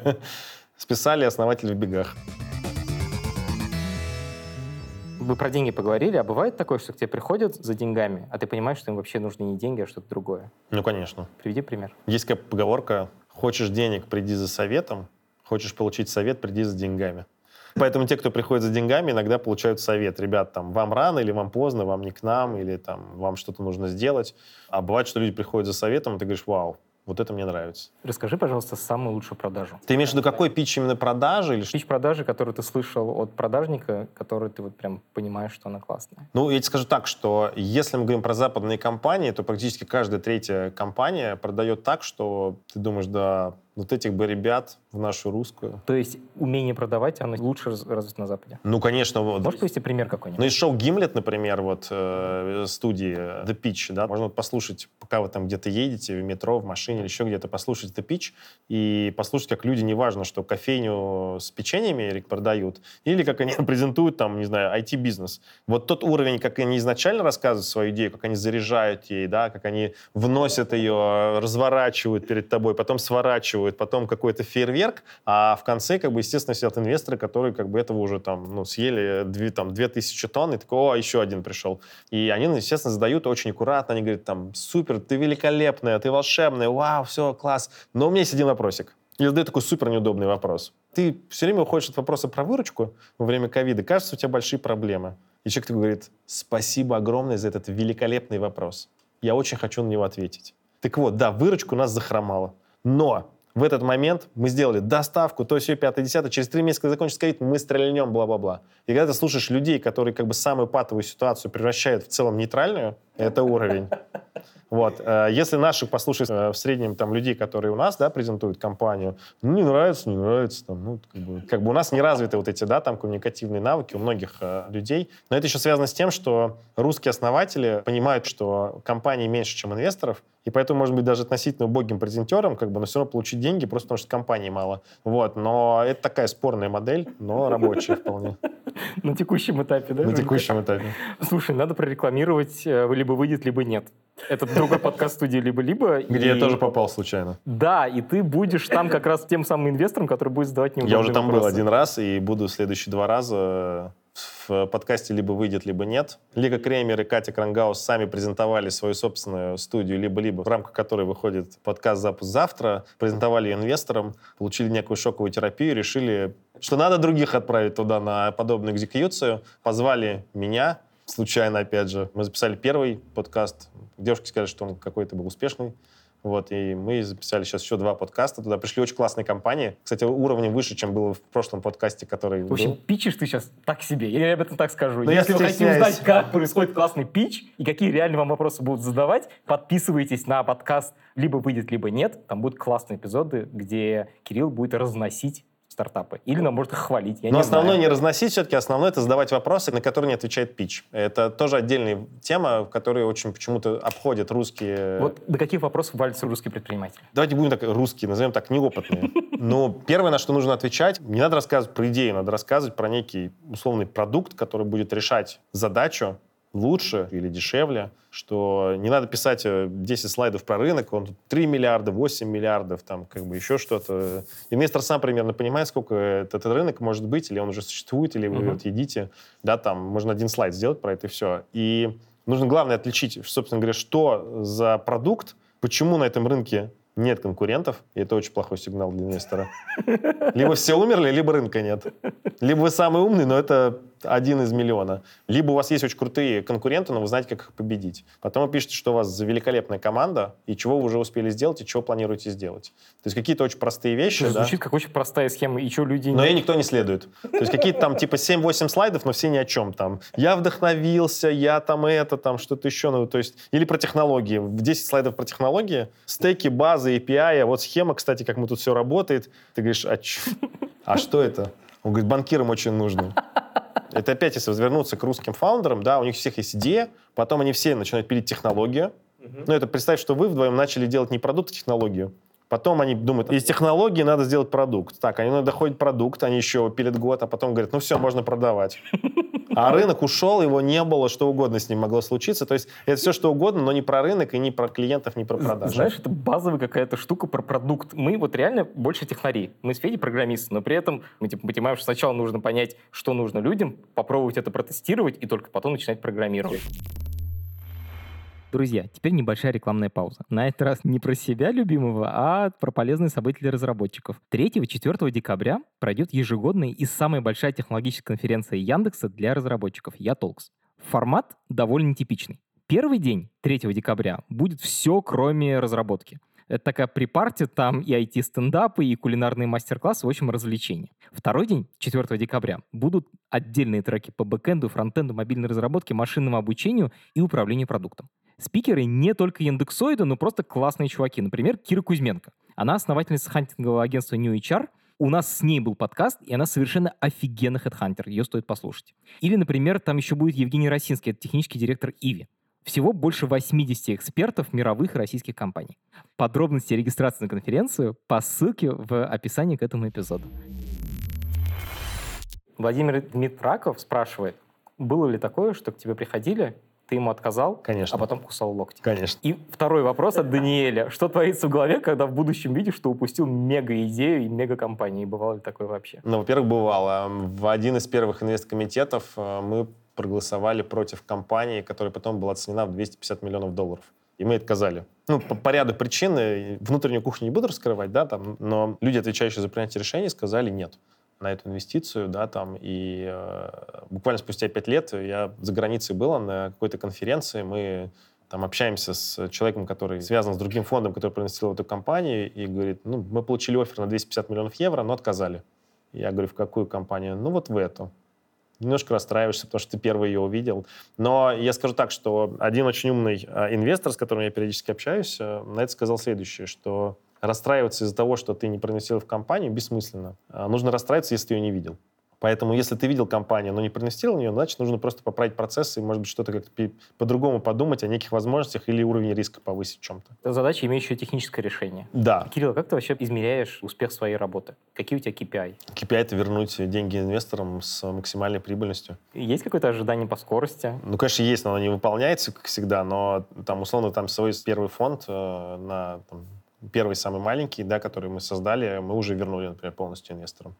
Списали основатель в бегах. Вы про деньги поговорили, а бывает такое, что к тебе приходят за деньгами, а ты понимаешь, что им вообще нужны не деньги, а что-то другое? Ну, конечно. Приведи пример. Есть как поговорка «Хочешь денег, приди за советом, хочешь получить совет, приди за деньгами». Поэтому те, кто приходит за деньгами, иногда получают совет. Ребят, там, вам рано или вам поздно, вам не к нам, или там, вам что-то нужно сделать. А бывает, что люди приходят за советом, и ты говоришь, вау, вот это мне нравится. Расскажи, пожалуйста, самую лучшую продажу. Ты имеешь в виду какой пич именно продажи? Или... Пич продажи, который ты слышал от продажника, который ты вот прям понимаешь, что она классная. Ну, я тебе скажу так, что если мы говорим про западные компании, то практически каждая третья компания продает так, что ты думаешь, да, вот этих бы ребят в нашу русскую. То есть умение продавать, оно лучше развито на Западе? Ну, конечно. Вот. Можешь привести пример какой-нибудь? Ну, из шоу «Гимлет», например, вот э, студии The Pitch, да, можно послушать, пока вы там где-то едете, в метро, в машине или еще где-то, послушать The Pitch и послушать, как люди, неважно, что кофейню с печеньями продают, или как они презентуют там, не знаю, IT-бизнес. Вот тот уровень, как они изначально рассказывают свою идею, как они заряжают ей, да, как они вносят ее, разворачивают перед тобой, потом сворачивают, потом какой-то фейерверк, а в конце, как бы, естественно, сидят инвесторы, которые как бы этого уже там, ну, съели 2, там, 2000 тонн, и такой, о, еще один пришел. И они, ну, естественно, задают очень аккуратно, они говорят, там, супер, ты великолепная, ты волшебная, вау, все, класс. Но у меня есть один вопросик. И задаю такой супер неудобный вопрос. Ты все время уходишь от вопроса про выручку во время ковида. Кажется, у тебя большие проблемы. И человек такой говорит, спасибо огромное за этот великолепный вопрос. Я очень хочу на него ответить. Так вот, да, выручка у нас захромала. Но в этот момент мы сделали доставку, то все, 5 10 через три месяца, закончится ковид, мы стрельнем, бла-бла-бла. И когда ты слушаешь людей, которые как бы самую патовую ситуацию превращают в целом нейтральную, это уровень. Вот. Э, если наших послушать э, в среднем там людей, которые у нас, да, презентуют компанию, ну, не нравится, не нравится, там, ну, как бы, как бы у нас не развиты вот эти, да, там, коммуникативные навыки у многих э, людей. Но это еще связано с тем, что русские основатели понимают, что компании меньше, чем инвесторов, и поэтому, может быть, даже относительно убогим презентером, как бы, но все равно получить деньги, просто потому что компании мало. Вот. Но это такая спорная модель, но рабочая вполне. На текущем этапе, да? На текущем этапе. Слушай, надо прорекламировать, либо выйдет, либо нет. Это другой подкаст студии «Либо-либо». Где и... я тоже попал случайно. Да, и ты будешь там как раз тем самым инвестором, который будет задавать неудобные Я уже там вопросы. был один раз и буду следующие два раза в подкасте либо выйдет, либо нет. Лига Кремер и Катя Крангаус сами презентовали свою собственную студию «Либо-либо», в рамках которой выходит подкаст «Запуск завтра», презентовали ее инвесторам, получили некую шоковую терапию, решили, что надо других отправить туда на подобную экзекьюцию. Позвали меня, случайно, опять же. Мы записали первый подкаст. Девушки сказали, что он какой-то был успешный. Вот, и мы записали сейчас еще два подкаста. Туда пришли очень классные компании. Кстати, уровнем выше, чем было в прошлом подкасте, который В общем, был. питчишь ты сейчас так себе. Я об этом так скажу. Но Если вы хотите узнать, как происходит классный пич и какие реально вам вопросы будут задавать, подписывайтесь на подкаст «Либо выйдет, либо нет». Там будут классные эпизоды, где Кирилл будет разносить стартапы. Или нам может их хвалить. Я Но не основное знаю. не разносить все-таки, основное это задавать вопросы, на которые не отвечает пич. Это тоже отдельная тема, в которой очень почему-то обходят русские... Вот до каких вопросов валятся русские предприниматели? Давайте будем так русские, назовем так, неопытные. Но первое, на что нужно отвечать, не надо рассказывать про идею, надо рассказывать про некий условный продукт, который будет решать задачу, лучше или дешевле, что не надо писать 10 э, слайдов про рынок, он тут 3 миллиарда, 8 миллиардов, там как бы еще что-то. Инвестор сам примерно понимает, сколько этот, этот рынок может быть, или он уже существует, или вы uh-huh. вот едите. Да, там можно один слайд сделать про это и все. И нужно главное отличить, собственно говоря, что за продукт, почему на этом рынке нет конкурентов, и это очень плохой сигнал для инвестора. Либо все умерли, либо рынка нет. Либо вы самый умный, но это один из миллиона. Либо у вас есть очень крутые конкуренты, но вы знаете, как их победить. Потом вы пишете, что у вас за великолепная команда, и чего вы уже успели сделать, и чего планируете сделать. То есть какие-то очень простые вещи. Это да? Звучит как очень простая схема, и что люди... Но ей никто не следует. То есть какие-то там типа 7-8 слайдов, но все ни о чем там. Я вдохновился, я там это, там что-то еще. Ну, то есть, или про технологии. 10 слайдов про технологии, стеки, базы, API, а вот схема, кстати, как мы тут все работает. Ты говоришь, а, ч... а что это? Он говорит, банкирам очень нужно. Это опять, если развернуться к русским фаундерам, да, у них всех есть идея, потом они все начинают пилить технологию. Угу. Ну, это представь, что вы вдвоем начали делать не продукт, а технологию. Потом они думают, из технологии надо сделать продукт. Так, они доходят продукт, они еще пилят год, а потом говорят, ну все, можно продавать. А рынок ушел, его не было, что угодно с ним могло случиться. То есть это все что угодно, но не про рынок и не про клиентов, не про продажи. Знаешь, это базовая какая-то штука про продукт. Мы вот реально больше технари. Мы с Федей программисты, но при этом мы типа, понимаем, что сначала нужно понять, что нужно людям, попробовать это протестировать и только потом начинать программировать. Друзья, теперь небольшая рекламная пауза. На этот раз не про себя любимого, а про полезные события для разработчиков. 3-4 декабря пройдет ежегодная и самая большая технологическая конференция Яндекса для разработчиков «Ятолкс». Формат довольно типичный. Первый день, 3 декабря, будет все, кроме разработки. Это такая припарти, там и IT-стендапы, и кулинарные мастер-классы, в общем, развлечения. Второй день, 4 декабря, будут отдельные треки по бэкэнду, фронтенду, мобильной разработке, машинному обучению и управлению продуктом. Спикеры не только индексоиды, но просто классные чуваки. Например, Кира Кузьменко. Она основательница хантингового агентства New HR. У нас с ней был подкаст, и она совершенно офигенный хедхантер. Ее стоит послушать. Или, например, там еще будет Евгений Росинский, это технический директор Иви. Всего больше 80 экспертов мировых российских компаний. Подробности регистрации на конференцию по ссылке в описании к этому эпизоду. Владимир Дмитраков спрашивает, было ли такое, что к тебе приходили ты ему отказал, Конечно. а потом кусал локти. Конечно. И второй вопрос от Даниэля. Что творится в голове, когда в будущем видишь, что упустил мега-идею и мега-компании? Бывало ли такое вообще? Ну, во-первых, бывало. В один из первых инвесткомитетов э, мы проголосовали против компании, которая потом была оценена в 250 миллионов долларов. И мы отказали. Ну, по, по ряду причин, э, внутреннюю кухню не буду раскрывать, да, там, но люди, отвечающие за принятие решений, сказали нет на эту инвестицию, да, там, и э, буквально спустя пять лет я за границей был на какой-то конференции, мы там общаемся с человеком, который связан с другим фондом, который проинвестировал эту компанию, и говорит, ну, мы получили офер на 250 миллионов евро, но отказали. Я говорю, в какую компанию? Ну, вот в эту. Немножко расстраиваешься, потому что ты первый ее увидел. Но я скажу так, что один очень умный э, инвестор, с которым я периодически общаюсь, э, на это сказал следующее, что расстраиваться из-за того, что ты не проинвестировал в компанию, бессмысленно. А нужно расстраиваться, если ты ее не видел. Поэтому, если ты видел компанию, но не проинвестировал в нее, значит, нужно просто поправить процессы и, может быть, что-то как-то по-другому подумать о неких возможностях или уровень риска повысить в чем-то. Это задача, имеющая техническое решение. Да. Кирилл, как ты вообще измеряешь успех своей работы? Какие у тебя KPI? KPI — это вернуть деньги инвесторам с максимальной прибыльностью. Есть какое-то ожидание по скорости? Ну, конечно, есть, но оно не выполняется, как всегда, но там, условно, там свой первый фонд э, на там, первый самый маленький, да, который мы создали, мы уже вернули, например, полностью инвесторам.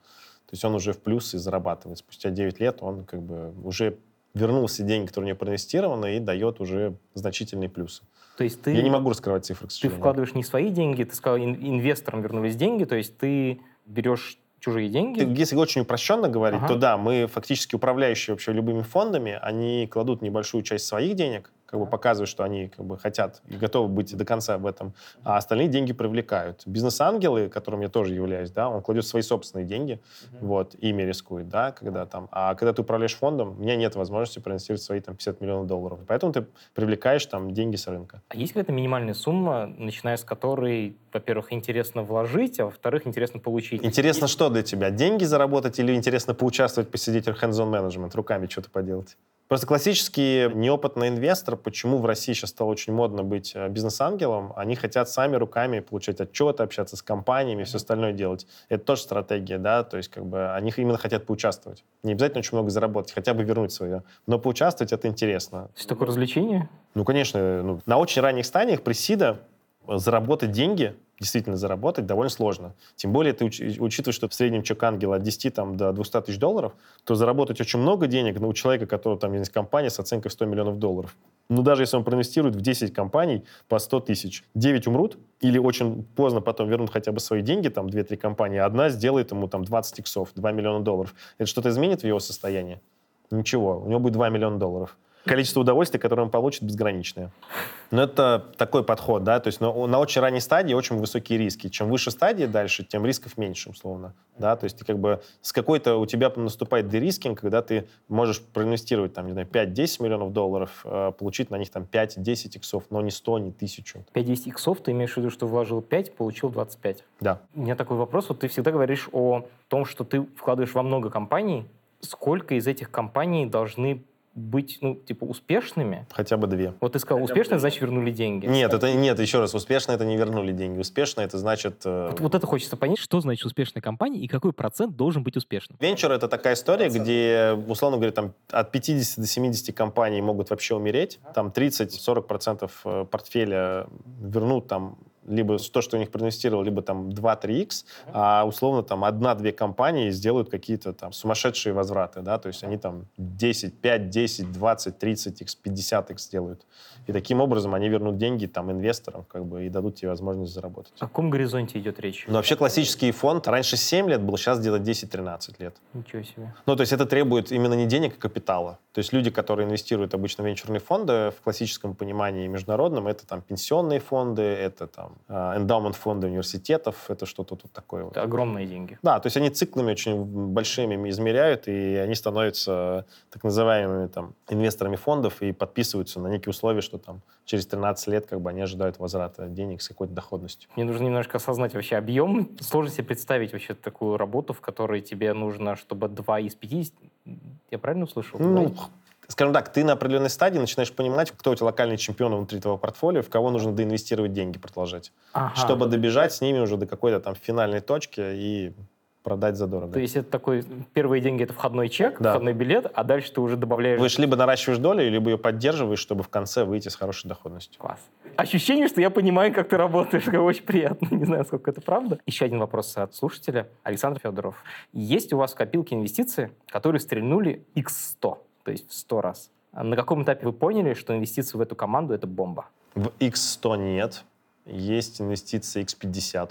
То есть он уже в плюс и зарабатывает. Спустя 9 лет он как бы уже вернул все деньги, которые у него проинвестированы, и дает уже значительные плюсы. То есть ты... Я не могу раскрывать цифры, к Ты вкладываешь не свои деньги, ты сказал, инвесторам вернулись деньги, то есть ты берешь чужие деньги. Если очень упрощенно говорить, ага. то да, мы фактически управляющие вообще любыми фондами, они кладут небольшую часть своих денег, как бы показывают, что они как бы хотят и готовы быть до конца в этом, а остальные деньги привлекают. Бизнес-ангелы, которым я тоже являюсь, да, он кладет свои собственные деньги, uh-huh. вот, ими рискует, да, когда там, а когда ты управляешь фондом, у меня нет возможности проинвестировать свои там 50 миллионов долларов, поэтому ты привлекаешь там деньги с рынка. А есть какая-то минимальная сумма, начиная с которой, во-первых, интересно вложить, а во-вторых, интересно получить? Интересно есть... что для тебя? Деньги заработать или интересно поучаствовать, посидеть в hands-on management, руками что-то поделать? Просто классический неопытный инвестор, почему в России сейчас стало очень модно быть э, бизнес-ангелом, они хотят сами руками получать отчеты, общаться с компаниями, все остальное делать. Это тоже стратегия, да, то есть как бы они именно хотят поучаствовать. Не обязательно очень много заработать, хотя бы вернуть свое. Но поучаствовать это интересно. Что такое развлечение? Ну, конечно. Ну, на очень ранних стадиях пресида заработать деньги действительно заработать довольно сложно. Тем более ты уч- учитываешь, что в среднем чек ангела от 10 там, до 200 тысяч долларов, то заработать очень много денег ну, у человека, который там есть компания с оценкой в 100 миллионов долларов. Ну, даже если он проинвестирует в 10 компаний по 100 тысяч, 9 умрут или очень поздно потом вернут хотя бы свои деньги, там 2-3 компании, а одна сделает ему там 20 иксов, 2 миллиона долларов. Это что-то изменит в его состоянии? Ничего. У него будет 2 миллиона долларов количество удовольствия, которое он получит, безграничное. Но это такой подход, да, то есть на, на очень ранней стадии очень высокие риски. Чем выше стадии дальше, тем рисков меньше, условно, да, то есть ты как бы с какой-то у тебя наступает derisking, когда ты можешь проинвестировать там, не знаю, 5-10 миллионов долларов, э, получить на них там 5-10 иксов, но не 100, не 1000. 5-10 иксов, ты имеешь в виду, что вложил 5, получил 25? Да. У меня такой вопрос, вот ты всегда говоришь о том, что ты вкладываешь во много компаний, сколько из этих компаний должны быть, ну, типа, успешными? Хотя бы две. Вот ты сказал, успешно, значит, вернули деньги. Нет, это нет, еще раз, успешно это не вернули деньги. Успешно это значит... э, Вот, вот это хочется понять, что значит успешная компания и какой процент должен быть успешным. Венчур — это такая история, где, условно говоря, там от 50 до 70 компаний могут вообще умереть. Там 30-40% э, портфеля вернут там либо то, что у них проинвестировал, либо там 2-3x, а условно там одна-две компании сделают какие-то там сумасшедшие возвраты, да, то есть они там 10, 5, 10, 20, 30 x 50 x сделают. И таким образом они вернут деньги там инвесторам, как бы, и дадут тебе возможность заработать. О каком горизонте идет речь? Но вообще классический фонд раньше 7 лет был, сейчас где-то 10-13 лет. Ничего себе. Ну, то есть это требует именно не денег, а капитала. То есть люди, которые инвестируют обычно в венчурные фонды, в классическом понимании международном, это там пенсионные фонды, это там эндаумент фонды университетов, это что-то тут такое. вот. Это огромные деньги. Да, то есть они циклами очень большими измеряют, и они становятся так называемыми там инвесторами фондов и подписываются на некие условия, что там через 13 лет как бы они ожидают возврата денег с какой-то доходностью. Мне нужно немножко осознать вообще объем. Сложно себе представить вообще такую работу, в которой тебе нужно, чтобы 2 из 50... Я правильно услышал? Ну, скажем так, ты на определенной стадии начинаешь понимать, кто у тебя локальные чемпионы внутри твоего портфолио, в кого нужно доинвестировать деньги, продолжать, Ага. чтобы добежать с ними уже до какой-то там финальной точки и продать задорого. То есть это такой... Первые деньги — это входной чек, Да. входной билет, а дальше ты уже добавляешь... Вы либо наращиваешь долю, либо ее поддерживаешь, чтобы в конце выйти с хорошей доходностью. Класс. Ощущение, что я понимаю, как ты работаешь, как очень приятно. Не знаю, сколько это правда. Еще один вопрос от слушателя. Александр Федоров. Есть у вас в копилке инвестиции, которые стрельнули x100, то есть в 100 раз? А На каком этапе вы поняли, что инвестиции в эту команду — это бомба? В X100 нет, есть инвестиции X50.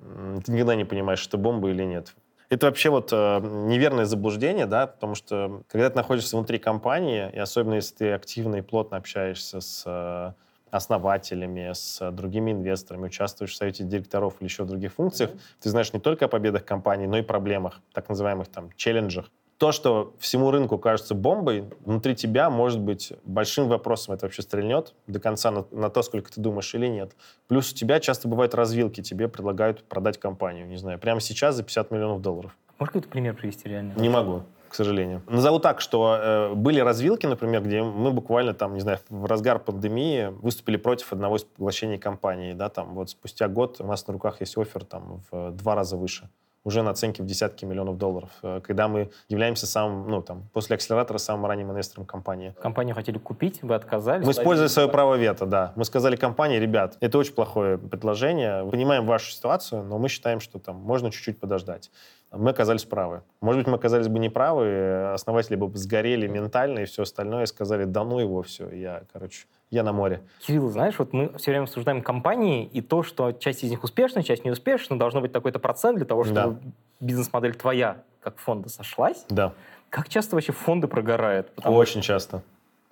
М, Ты никогда не понимаешь, это бомба или нет. Это вообще вот э, неверное заблуждение, да, потому что когда ты находишься внутри компании, и особенно если ты активно и плотно общаешься с э, основателями, с другими инвесторами, участвуешь в совете директоров или еще в других функциях, ты знаешь не только о победах компании, но и проблемах, так называемых там челленджах. То, что всему рынку кажется бомбой, внутри тебя может быть большим вопросом, это вообще стрельнет до конца на, на то, сколько ты думаешь или нет. Плюс у тебя часто бывают развилки, тебе предлагают продать компанию, не знаю, прямо сейчас за 50 миллионов долларов. Можешь какой-то пример привести реально? Не могу, к сожалению. Назову так, что э, были развилки, например, где мы буквально там, не знаю, в разгар пандемии выступили против одного из поглощений компании, да, там вот спустя год у нас на руках есть офер там в два раза выше уже на оценке в десятки миллионов долларов, э, когда мы являемся самым, ну, там, после акселератора самым ранним инвестором компании. Компанию хотели купить, вы отказались. Мы использовали свое право вето, да. Мы сказали компании, ребят, это очень плохое предложение, понимаем вашу ситуацию, но мы считаем, что там можно чуть-чуть подождать. Мы оказались правы. Может быть, мы оказались бы неправы, э, основатели бы сгорели ментально и все остальное, и сказали, да ну его все, я, короче, я на море. Кирилл, знаешь, вот мы все время обсуждаем компании, и то, что часть из них успешна, часть неуспешна, должно быть такой-то процент для того, чтобы бизнес-модель твоя, как фонда, сошлась. Да, Как часто вообще фонды прогорают? Потому очень часто.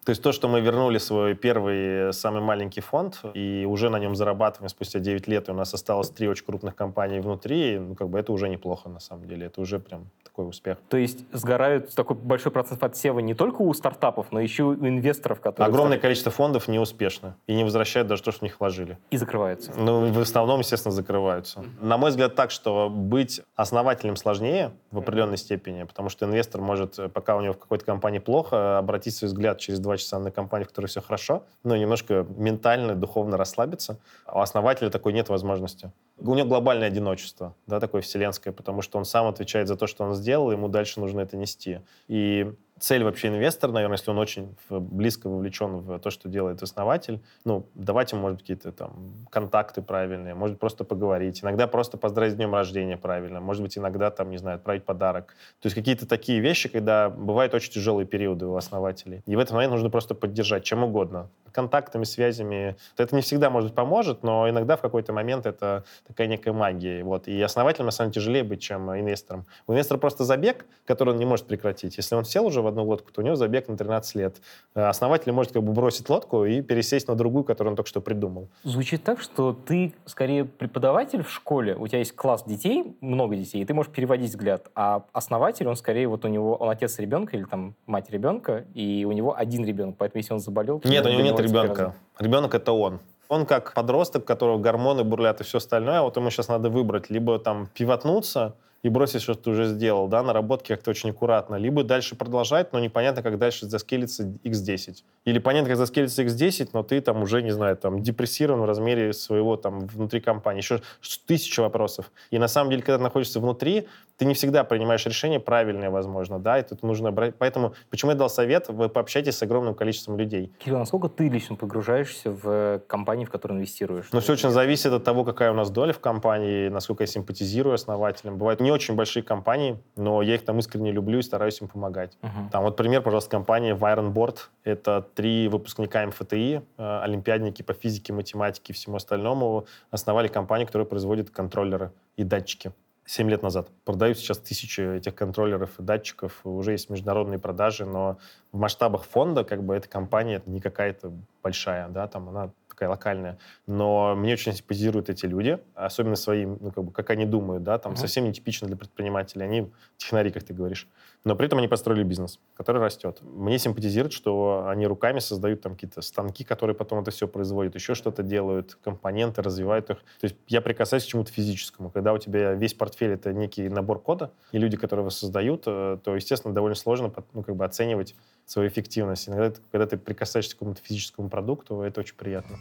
То есть то, что мы вернули свой первый, э, самый маленький фонд, и уже на нем зарабатываем спустя 9 лет, и у нас осталось три очень крупных компании внутри, ну, как бы это уже неплохо, на самом деле. Это уже прям такой успех. То есть сгорают такой большой процент отсева не только у стартапов, но еще и у инвесторов, которые... Огромное старт- количество фондов неуспешно и не возвращают даже то, что в них вложили. И закрываются. Ну, в основном, естественно, закрываются. На мой взгляд, так, что быть основателем сложнее в определенной степени, потому что инвестор может, э, пока у него в какой-то компании плохо, обратить свой взгляд через два часа на компанию, в которой все хорошо, ну, и немножко ментально, духовно расслабиться. А у основателя такой нет возможности. У него глобальное одиночество, да, такое вселенское, потому что он сам отвечает за то, что он сделал, ему дальше нужно это нести. И цель вообще инвестора, наверное, если он очень близко вовлечен в то, что делает основатель, ну, давать ему, может быть, какие-то там контакты правильные, может просто поговорить, иногда просто поздравить с днем рождения правильно, может быть, иногда там, не знаю, отправить подарок. То есть какие-то такие вещи, когда бывают очень тяжелые периоды у основателей. И в этот момент нужно просто поддержать чем угодно. Контактами, связями. Это не всегда, может быть, поможет, но иногда в какой-то момент это такая некая магия. Вот. И основателям, на самом деле, тяжелее быть, чем инвестором. У инвестора просто забег, который он не может прекратить. Если он сел уже в одну лодку, то у него забег на 13 лет. Э, Основатель может как бы бросить лодку и пересесть на другую, которую он только что придумал. Звучит так, что ты скорее преподаватель в школе, у тебя есть класс детей, много детей, и ты можешь переводить взгляд, а основатель, он скорее вот у него, он отец ребенка или там мать ребенка, и у него один ребенок, поэтому если он заболел... Нет, у него нет это ребенка. Ребенок — это он. Он как подросток, у которого гормоны бурлят и все остальное, а вот ему сейчас надо выбрать, либо там пивотнуться и бросить, что ты уже сделал, да, наработки как-то очень аккуратно, либо дальше продолжать, но непонятно, как дальше заскелится x10. Или понятно, как заскелится x10, но ты там уже, не знаю, там депрессирован в размере своего там внутри компании. Еще тысяча вопросов. И на самом деле, когда ты находишься внутри, ты не всегда принимаешь решение правильное, возможно, да, и тут нужно брать. Поэтому, почему я дал совет, вы пообщайтесь с огромным количеством людей. Кирилл, насколько ты лично погружаешься в компании, в которые инвестируешь? Ну, все очень зависит от того, какая у нас доля в компании, насколько я симпатизирую основателям. Бывают не очень большие компании, но я их там искренне люблю и стараюсь им помогать. Uh-huh. Там вот пример, пожалуйста, компания Viron Board. Это три выпускника МФТИ, э, олимпиадники по физике, математике и всему остальному, основали компанию, которая производит контроллеры и датчики. 7 лет назад. Продают сейчас тысячи этих контроллеров и датчиков. Уже есть международные продажи, но в масштабах фонда как бы эта компания это не какая-то большая, да, там она такая локальная. Но мне очень симпатизируют эти люди, особенно своим, ну, как бы, как они думают, да, там uh-huh. совсем нетипично для предпринимателей. Они технари, как ты говоришь. Но при этом они построили бизнес, который растет. Мне симпатизирует, что они руками создают там какие-то станки, которые потом это все производят, еще что-то делают, компоненты, развивают их. То есть я прикасаюсь к чему-то физическому. Когда у тебя весь портфель — это некий набор кода, и люди, которые его создают, э, то, естественно, довольно сложно ну, как бы оценивать свою эффективность. Иногда, когда ты прикасаешься к какому-то физическому продукту, это очень приятно.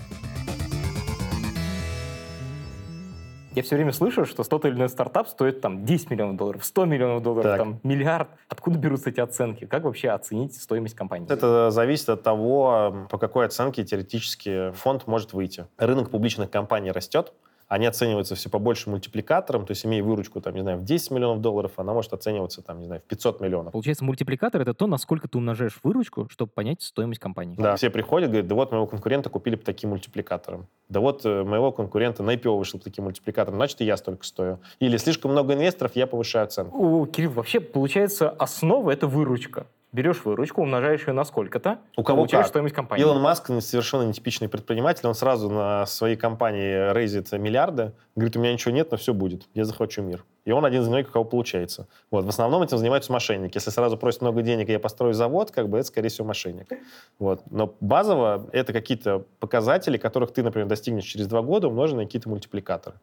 Я все время слышу, что тот или иной стартап стоит там 10 миллионов долларов, 100 миллионов долларов, так. там миллиард. Откуда берутся эти оценки? Как вообще оценить стоимость компании? Это зависит от того, по какой оценке теоретически фонд может выйти. Рынок публичных компаний растет, они оцениваются все по большим мультипликаторам, то есть имея выручку, там, не знаю, в 10 миллионов долларов, она может оцениваться, там, не знаю, в 500 миллионов. Получается, мультипликатор — это то, насколько ты умножаешь выручку, чтобы понять стоимость компании. Да, все приходят, говорят, да вот моего конкурента купили по таким мультипликаторам. Да вот э, моего конкурента на IPO вышел по таким мультипликаторам, значит, и я столько стою. Или слишком много инвесторов, я повышаю оценку. О, Кирилл, вообще, получается, основа — это выручка берешь выручку, умножаешь ее на сколько-то, У кого получаешь как? стоимость компании. Илон Маск совершенно нетипичный предприниматель, он сразу на своей компании рейзит миллиарды, говорит, у меня ничего нет, но все будет, я захвачу мир. И он один из многих, у кого получается. Вот. В основном этим занимаются мошенники. Если сразу просят много денег, и я построю завод, как бы это, скорее всего, мошенник. Вот. Но базово это какие-то показатели, которых ты, например, достигнешь через два года, умноженные на какие-то мультипликаторы.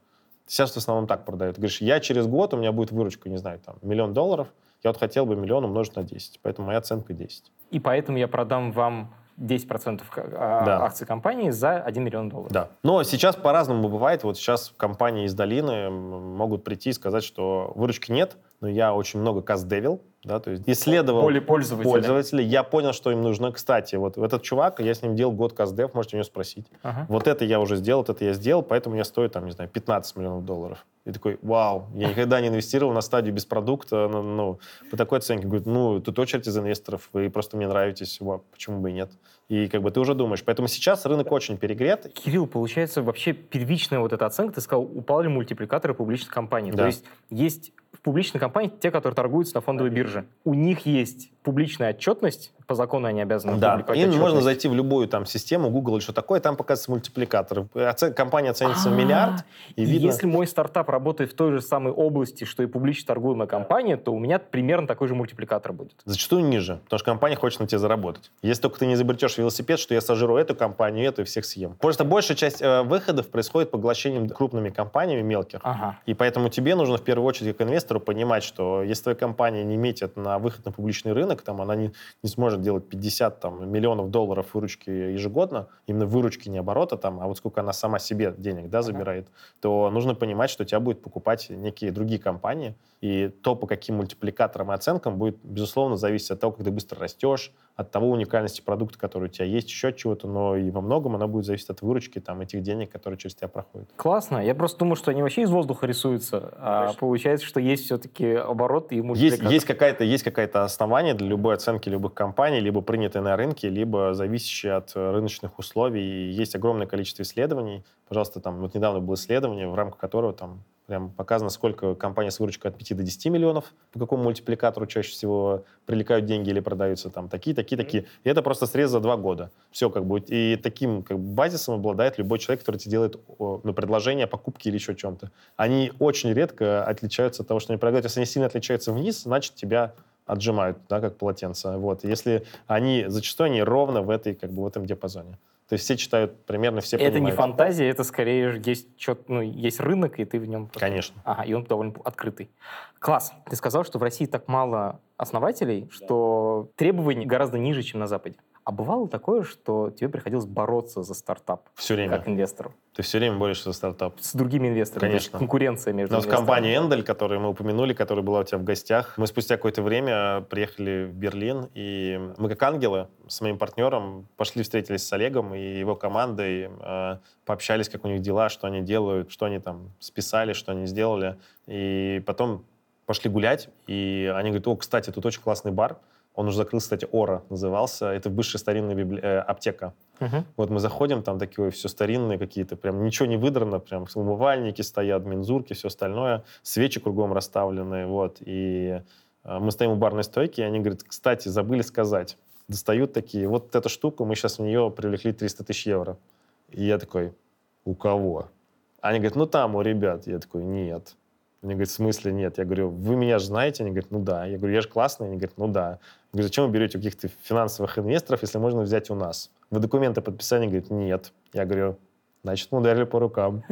Сейчас в основном так продают. говоришь, я через год, у меня будет выручка, не знаю, там, миллион долларов, я вот хотел бы миллион умножить на 10, поэтому моя оценка 10. И поэтому я продам вам 10% а, да. акций компании за 1 миллион долларов. Да. Но сейчас по-разному бывает. Вот сейчас компании из долины могут прийти и сказать, что выручки нет, но я очень много каздевил, да, то есть исследовал Поле пользователя. пользователей, я понял, что им нужно. Кстати, вот этот чувак, я с ним делал год каздев, можете у него спросить. Ага. Вот это я уже сделал, вот это я сделал, поэтому я стою там, не знаю, 15 миллионов долларов. И такой, вау, я никогда не инвестировал на стадию без продукта, ну, ну по такой оценке. Говорит, ну, тут очередь из инвесторов, вы просто мне нравитесь, вау, почему бы и нет. И как бы ты уже думаешь. Поэтому сейчас рынок очень перегрет. Кирилл, получается, вообще первичная вот эта оценка, ты сказал, упали мультипликаторы публичных компаний. Да. То есть есть в публичной компании те, которые торгуются на фондовой бирже. У них есть публичная отчетность, по закону они обязаны да. Им можно зайти в любую там систему, Google или что такое, там показывается мультипликатор. Оцен... Компания оценится в а, миллиард. И видно... Если мой стартап работает в той же самой области, что и публично торгуемая компания, то у меня примерно такой же мультипликатор будет. Зачастую ниже, потому что компания хочет на тебе заработать. Если только ты не изобретешь велосипед, что я сожру эту компанию, эту и всех съем. Просто большая часть э, выходов происходит поглощением крупными компаниями мелких. Ага. И поэтому тебе нужно в первую очередь как инвестору понимать, что если твоя компания не метит на выход на публичный рынок, там она не, не сможет делать 50 там, миллионов долларов выручки ежегодно, именно выручки, не оборота, там, а вот сколько она сама себе денег да, забирает, ага. то нужно понимать, что тебя будет покупать некие другие компании, и то, по каким мультипликаторам и оценкам, будет, безусловно, зависеть от того, как ты быстро растешь, от того уникальности продукта, который у тебя есть, еще от чего-то, но и во многом она будет зависеть от выручки, там, этих денег, которые через тебя проходят. Классно. Я просто думаю, что они вообще из воздуха рисуются, а Конечно. получается, что есть все-таки оборот и мультипликатор. Есть, есть, какая-то, есть какое-то основание для любой оценки любых компаний, либо принятое на рынке, либо зависящее от рыночных условий. И есть огромное количество исследований. Пожалуйста, там, вот недавно было исследование, в рамках которого там Прям показано, сколько компания с выручкой от 5 до 10 миллионов, по какому мультипликатору чаще всего привлекают деньги или продаются там такие, такие, такие. И это просто срез за два года. Все как бы. И таким как бы, базисом обладает любой человек, который тебе делает ну, предложение покупки или еще чем-то. Они очень редко отличаются от того, что они предлагают. Если они сильно отличаются вниз, значит, тебя отжимают, да, как полотенце. Вот. Если они, зачастую они ровно в, этой, как бы, в этом диапазоне. То есть все читают примерно, все Это понимают. не фантазия, это скорее есть, чё- ну, есть рынок, и ты в нем... просто- Конечно. Ага, и он довольно открытый. Класс. Ты сказал, что в России так мало основателей, что требования гораздо ниже, чем на Западе. А бывало такое, что тебе приходилось бороться за стартап Все время. как инвестору Ты все время борешься за стартап. с другими инвесторами? Конечно. конкуренция между У нас в инвесторами. компании Эндель, которую мы упомянули, которая была у тебя в гостях, мы спустя какое-то время приехали в Берлин, и мы как ангелы с моим партнером пошли встретились с Олегом и его командой, э, пообщались, как у них дела, что они делают, что они там списали, что они сделали. И потом пошли гулять, и они говорят, о, кстати, тут очень классный бар, он уже закрылся, кстати, Ора назывался, это бывшая старинная библи- э, аптека. Мгм. Вот мы заходим, там такие все старинные какие-то, прям ничего не выдрано, прям умывальники стоят, мензурки, все остальное, свечи кругом расставлены, вот. И э, мы стоим у барной стойки, и они говорят, кстати, забыли сказать. Достают такие, вот эта штука, мы сейчас в нее привлекли 300 тысяч евро. И я такой, у кого? Они говорят, ну там, у ребят. Я такой, нет. Они говорят, в смысле нет? Я говорю, вы меня же знаете? Они говорят, ну да. Я говорю, я же классный? Они говорят, ну да. Я говорю, зачем вы берете у каких-то финансовых инвесторов, если можно взять у нас? Вы документы подписали? Они говорят, нет. Я говорю, значит, мы ударили по рукам.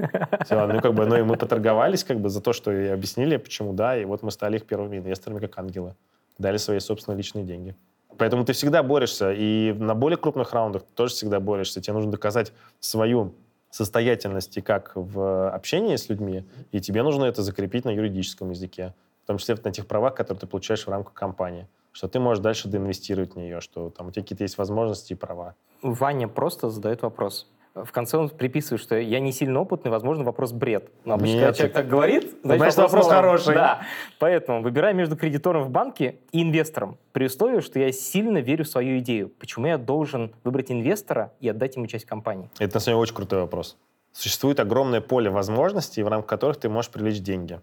Все, ну как бы, ну и мы поторговались как бы за то, что и объяснили, почему да, и вот мы стали их первыми инвесторами, как ангелы. Дали свои собственные личные деньги. Поэтому ты всегда борешься, и на более крупных раундах ты тоже всегда борешься. Тебе нужно доказать свою состоятельность и как в общении с людьми, и тебе нужно это закрепить на юридическом языке, в том числе на тех правах, которые ты получаешь в рамках компании, что ты можешь дальше доинвестировать в нее, что там у тебя какие-то есть возможности и права. Ваня просто задает вопрос. В конце он приписывает, что я не сильно опытный, возможно, вопрос бред. Но обычно, Нет, когда человек так говорит, Значит, вопрос норм. хороший. Да. Поэтому выбираю между кредитором в банке и инвестором, при условии, что я сильно верю в свою идею. Почему я должен выбрать инвестора и отдать ему часть компании? Это на самом деле очень крутой вопрос. Существует огромное поле возможностей, в рамках которых ты можешь привлечь деньги.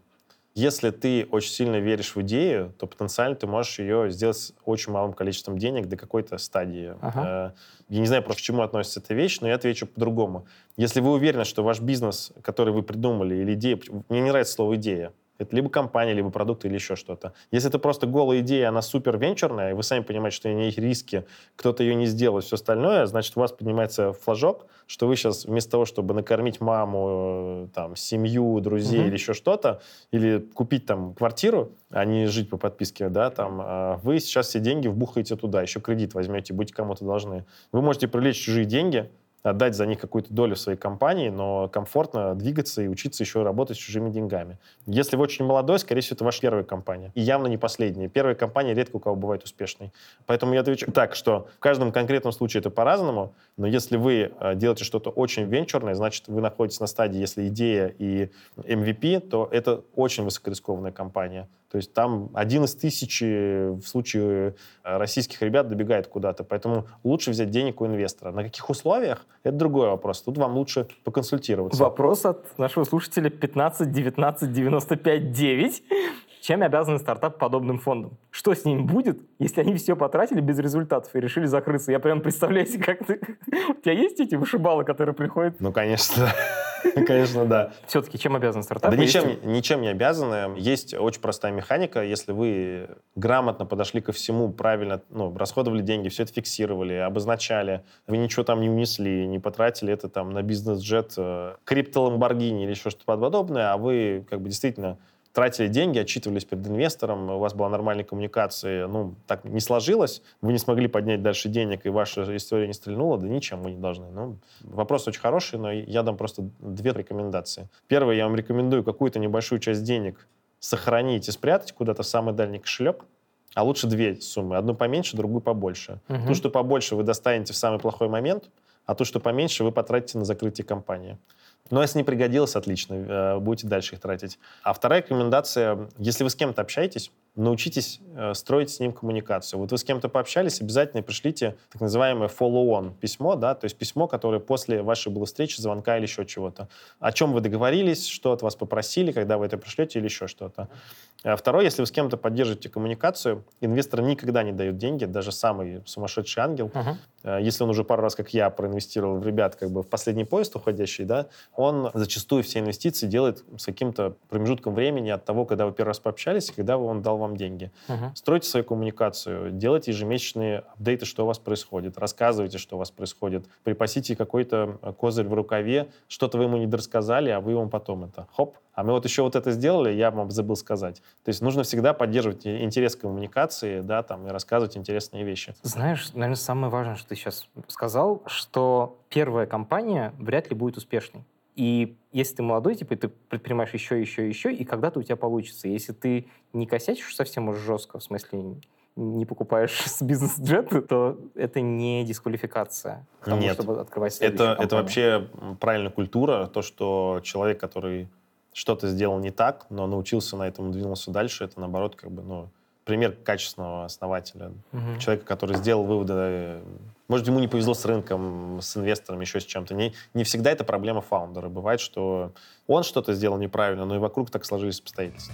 Если ты очень сильно веришь в идею, то потенциально ты можешь ее сделать с очень малым количеством денег до какой-то стадии. Ага. Э, Я не знаю просто, к чему относится эта вещь, но я отвечу по-другому. Если вы уверены, что ваш бизнес, который вы придумали, или идея... Мне не нравится слово «идея». Это либо компания, либо продукт, или еще что-то. Если это просто голая идея, она супер венчурная, и вы сами понимаете, что у нее есть риски, кто-то ее не сделает, все остальное, значит, у вас поднимается флажок, что вы сейчас вместо того, чтобы накормить маму, э, там, семью, друзей Мгм. или еще что-то, или купить там квартиру, а не жить по подписке, да, там, а, вы сейчас все деньги вбухаете туда, еще кредит возьмете, будете кому-то должны. Вы можете привлечь чужие деньги, отдать за них какую-то долю своей компании, но комфортно двигаться и учиться еще работать с чужими деньгами. Если вы очень молодой, скорее всего, это ваша первая компания. И явно не последняя. Первая компания редко у кого бывает успешной. Поэтому я отвечу так, что в каждом конкретном случае это по-разному, но если вы э, делаете что-то очень венчурное, значит, вы находитесь на стадии, если идея и MVP, то это очень высокорискованная компания. То есть там один из тысячи в случае э, российских ребят добегает куда-то. Поэтому лучше взять денег у инвестора. На каких условиях? Это другой вопрос. Тут вам лучше поконсультироваться. Вопрос от нашего слушателя 15 19 95 9. Чем обязаны стартап подобным фондам? Что с ними будет, если они все потратили без результатов и решили закрыться? Я прям представляю себе, как ты... У тебя есть эти вышибалы, которые приходят? Ну, конечно, конечно, да. Все-таки чем обязан стартап? Да ничем, ничем не обязаны. Есть очень простая механика. Если вы грамотно подошли ко всему, правильно ну, расходовали деньги, все это фиксировали, обозначали, вы ничего там не унесли, не потратили это там на бизнес-джет, э, крипто-ламборгини или еще что-то подобное, а вы как бы действительно тратили деньги, отчитывались перед инвестором, у вас была нормальная коммуникация, ну, так не сложилось, вы не смогли поднять дальше денег, и ваша история не стрельнула, да ничем вы не должны. Ну, вопрос очень хороший, но я дам просто две рекомендации. Первое, я вам рекомендую какую-то небольшую часть денег сохранить и спрятать куда-то в самый дальний кошелек, а лучше две суммы. Одну поменьше, другую побольше. Мгм. Ту, что побольше, вы достанете в самый плохой момент, а ту, что поменьше, вы потратите на закрытие компании. Но если не пригодилось, отлично, э, будете дальше их тратить. А вторая рекомендация, если вы с кем-то общаетесь, научитесь э, строить с ним коммуникацию. Вот вы с кем-то пообщались, обязательно пришлите так называемое follow-on письмо, да, то есть письмо, которое после вашей было встречи, звонка или еще чего-то. О чем вы договорились, что от вас попросили, когда вы это пришлете или еще что-то. А Второе, если вы с кем-то поддерживаете коммуникацию, инвестор никогда не дает деньги, даже самый сумасшедший ангел. Э, если он уже пару раз, как я, проинвестировал в ребят как бы в последний поезд уходящий, да, он зачастую все инвестиции делает с каким-то промежутком времени от того, когда вы первый раз пообщались, и когда он дал вам деньги. Угу. Стройте свою коммуникацию, делайте ежемесячные апдейты, что у вас происходит, рассказывайте, что у вас происходит, припасите какой-то козырь в рукаве, что-то вы ему не дорассказали, а вы ему потом это, хоп, а мы вот еще вот это сделали, я вам забыл сказать. То есть нужно всегда поддерживать интерес к коммуникации, да, там, и рассказывать интересные вещи. Знаешь, наверное, самое важное, что ты сейчас сказал, что первая компания вряд ли будет успешной. И если ты молодой, типа, ты предпринимаешь еще, еще, еще, и когда-то у тебя получится. Если ты не косячишь совсем уж жестко, в смысле не покупаешь с бизнес-джета, то это не дисквалификация к тому, Нет. чтобы открывать это, это вообще правильная культура, то, что человек, который что-то сделал не так, но научился на этом, двинулся дальше, это, наоборот, как бы, ну, пример качественного основателя. Угу. Человека, который сделал выводы. Может, ему не повезло с рынком, с инвестором, еще с чем-то. Не, не всегда это проблема фаундера. Бывает, что он что-то сделал неправильно, но и вокруг так сложились обстоятельства.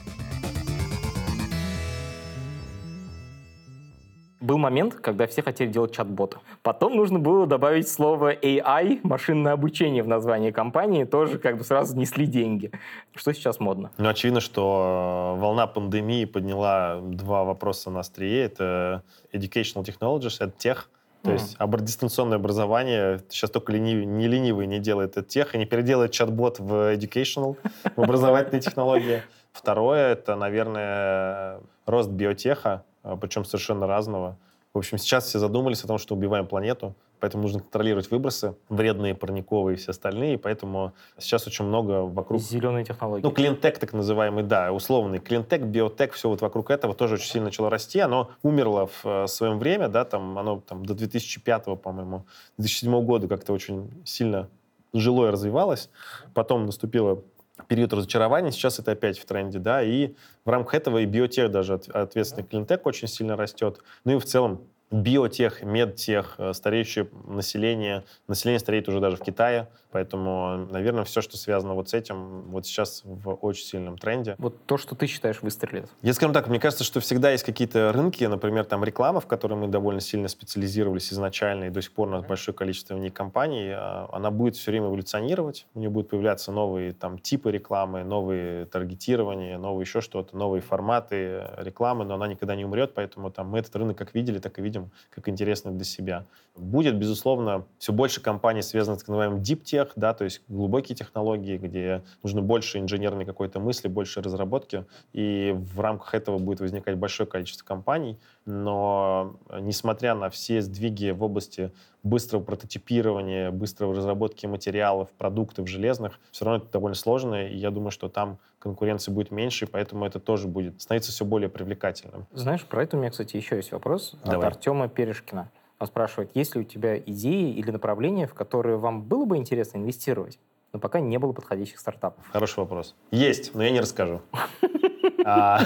Был момент, когда все хотели делать чат-бота. Потом нужно было добавить слово AI, машинное обучение в название компании, тоже как бы сразу несли деньги. Что сейчас модно? Ну, очевидно, что э, волна пандемии подняла два вопроса на острие. Это educational technologies, это тех, то mm. есть дистанционное образование, сейчас только ленив, не ленивый не делает это тех, и не переделает чат-бот в educational, в образовательные технологии. Второе, это, наверное, рост биотеха, причем совершенно разного. В общем, сейчас все задумались о том, что убиваем планету, поэтому нужно контролировать выбросы, вредные, парниковые и все остальные, и поэтому сейчас очень много вокруг... Зеленые технологии. Ну, клинтек так называемый, да, условный клинтек, биотек, все вот вокруг этого тоже очень сильно начало расти. Оно умерло в э, своем время, да, там оно там до 2005, по-моему, 2007 года как-то очень сильно жило и развивалось. Потом наступила период разочарования, сейчас это опять в тренде, да, и в рамках этого и биотех даже ответственный клинтек очень сильно растет. Ну и в целом биотех, медтех, э, стареющее население. Население стареет уже даже в Китае, поэтому, наверное, все, что связано вот с этим, вот сейчас в очень сильном тренде. Вот то, что ты считаешь выстрелит? Я скажу так, мне кажется, что всегда есть какие-то рынки, например, там реклама, в которой мы довольно сильно специализировались изначально, и до сих пор у нас большое количество в ней компаний, а она будет все время эволюционировать, у нее будут появляться новые там типы рекламы, новые таргетирования, новые еще что-то, новые форматы рекламы, но она никогда не умрет, поэтому там мы этот рынок как видели, так и видим видим как интересно для себя. Будет, безусловно, все больше компаний, связанных с так называемым deep tech, да, то есть глубокие технологии, где нужно больше инженерной какой-то мысли, больше разработки, и в рамках этого будет возникать большое количество компаний, но несмотря на все сдвиги в области быстрого прототипирования, быстрой разработки материалов, продуктов железных, все равно это довольно сложно, и я думаю, что там конкуренции будет меньше, и поэтому это тоже будет становиться все более привлекательным. Знаешь, про это у меня, кстати, еще есть вопрос Давай. от Артема Перешкина. Он спрашивает, есть ли у тебя идеи или направления, в которые вам было бы интересно инвестировать, но пока не было подходящих стартапов? Хороший вопрос. Есть, но я не расскажу. А,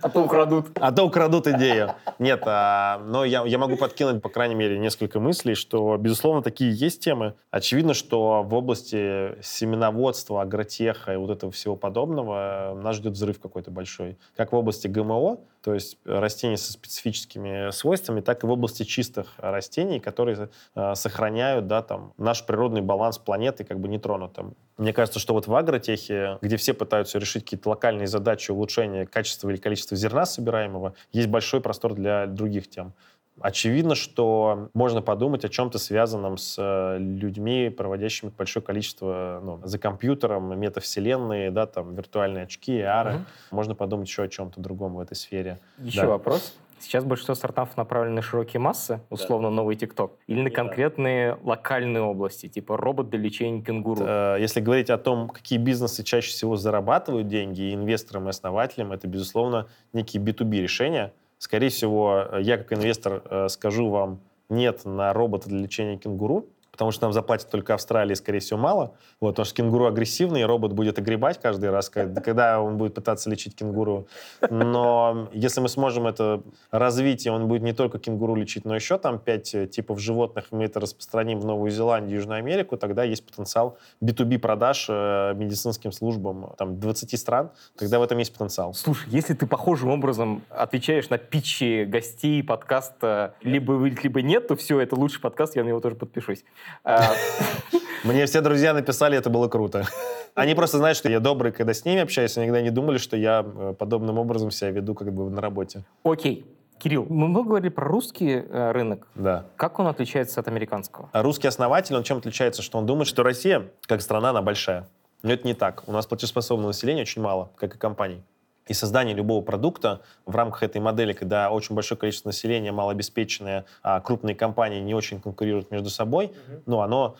а то украдут. А то украдут идею. Нет, а, но я, я могу подкинуть, по крайней мере, несколько мыслей, что, безусловно, такие есть темы. Очевидно, что в области семеноводства, агротеха и вот этого всего подобного нас ждет взрыв какой-то большой. Как в области ГМО, то есть растений со специфическими свойствами, так и в области чистых растений, которые э, сохраняют да, там, наш природный баланс планеты как бы нетронутым. Мне кажется, что вот в агротехе, где все пытаются решить какие-то локальные задачи улучшения качества или количества зерна собираемого, есть большой простор для других тем. Очевидно, что можно подумать о чем-то связанном с э, людьми, проводящими большое количество ну, за компьютером, метавселенные, да, там, виртуальные очки, AR. Угу. Можно подумать еще о чем-то другом в этой сфере. Еще да. вопрос. Сейчас большинство стартапов направлены на широкие массы, условно да. новый ТикТок, или на конкретные да. локальные области, типа робот для лечения кенгуру. Э, если говорить о том, какие бизнесы чаще всего зарабатывают деньги и инвесторам, и основателям, это, безусловно, некие B2B решения. Скорее всего, я как инвестор э, скажу вам нет на робота для лечения кенгуру, потому что нам заплатят только Австралии, скорее всего, мало. Вот, потому что кенгуру агрессивный, и робот будет огребать каждый раз, когда он будет пытаться лечить кенгуру. Но если мы сможем это развить, и он будет не только кенгуру лечить, но еще там пять э, типов животных, мы это распространим в Новую Зеландию, Южную Америку, тогда есть потенциал B2B продаж э, медицинским службам там 20 стран, тогда в этом есть потенциал. Слушай, если ты похожим образом отвечаешь на питчи гостей подкаста либо либо нет, то все, это лучший подкаст, я на него тоже подпишусь. А, Мне все друзья написали, это было круто. Они просто знают, что я добрый, когда с ними общаюсь, они никогда не думали, что я э, подобным образом себя веду как бы на работе. Окей. Кирилл, мы много говорили про русский э, рынок. Да. Как он отличается от американского? А русский основатель, он чем отличается? Что он думает, что Россия, как страна, она большая. Но это не так. У нас платежеспособного населения очень мало, как и компаний. И создание любого продукта в рамках этой модели, когда очень большое количество населения, малообеспеченное, а крупные компании не очень конкурируют между собой, mm-hmm. ну, оно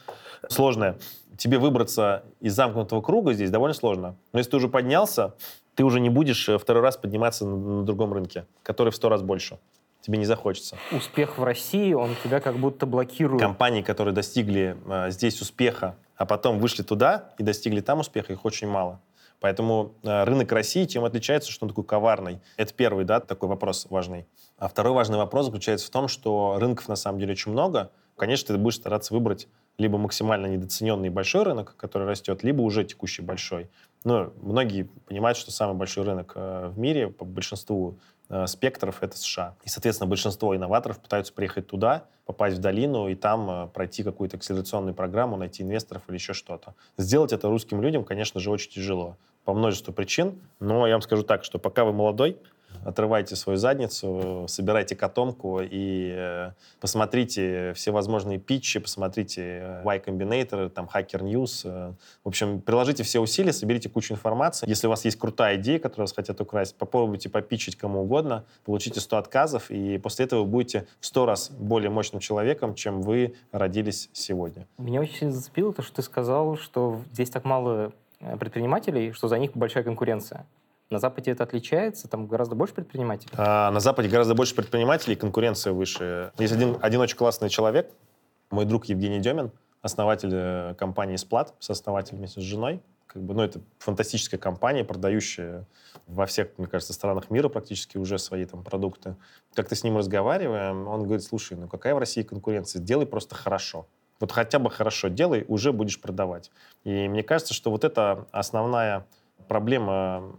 сложное. Тебе выбраться из замкнутого круга здесь довольно сложно. Но если ты уже поднялся, ты уже не будешь э, второй раз подниматься на, на другом рынке, который в сто раз больше. Тебе не захочется. Успех в России, он тебя как будто блокирует. Компании, которые достигли э, здесь успеха, а потом вышли туда и достигли там успеха, их очень мало. Поэтому э, рынок России чем отличается, что он такой коварный? Это первый, да, такой вопрос важный. А второй важный вопрос заключается в том, что рынков на самом деле очень много. Конечно, ты будешь стараться выбрать либо максимально недооцененный большой рынок, который растет, либо уже текущий большой. Но многие понимают, что самый большой рынок э, в мире по большинству спектров — это США. И, соответственно, большинство инноваторов пытаются приехать туда, попасть в долину и там пройти какую-то акселерационную программу, найти инвесторов или еще что-то. Сделать это русским людям, конечно же, очень тяжело по множеству причин. Но я вам скажу так, что пока вы молодой, отрывайте свою задницу, собирайте котомку и э, посмотрите все возможные питчи, посмотрите э, Y Combinator, там Hacker News. Э. В общем, приложите все усилия, соберите кучу информации. Если у вас есть крутая идея, которую вас хотят украсть, попробуйте попичить кому угодно, получите 100 отказов, и после этого вы будете в 100 раз более мощным человеком, чем вы родились сегодня. Меня очень зацепило то, что ты сказал, что здесь так мало предпринимателей, что за них большая конкуренция. На Западе это отличается? Там гораздо больше предпринимателей? А, на Западе гораздо больше предпринимателей, конкуренция выше. Есть один, один очень классный человек, мой друг Евгений Демин, основатель э, компании «Сплат», сооснователь вместе с женой. Как бы, ну, это фантастическая компания, продающая во всех, мне кажется, странах мира практически уже свои там продукты. Как-то с ним разговариваем, он говорит, слушай, ну какая в России конкуренция? Делай просто хорошо. Вот хотя бы хорошо делай, уже будешь продавать. И мне кажется, что вот это основная проблема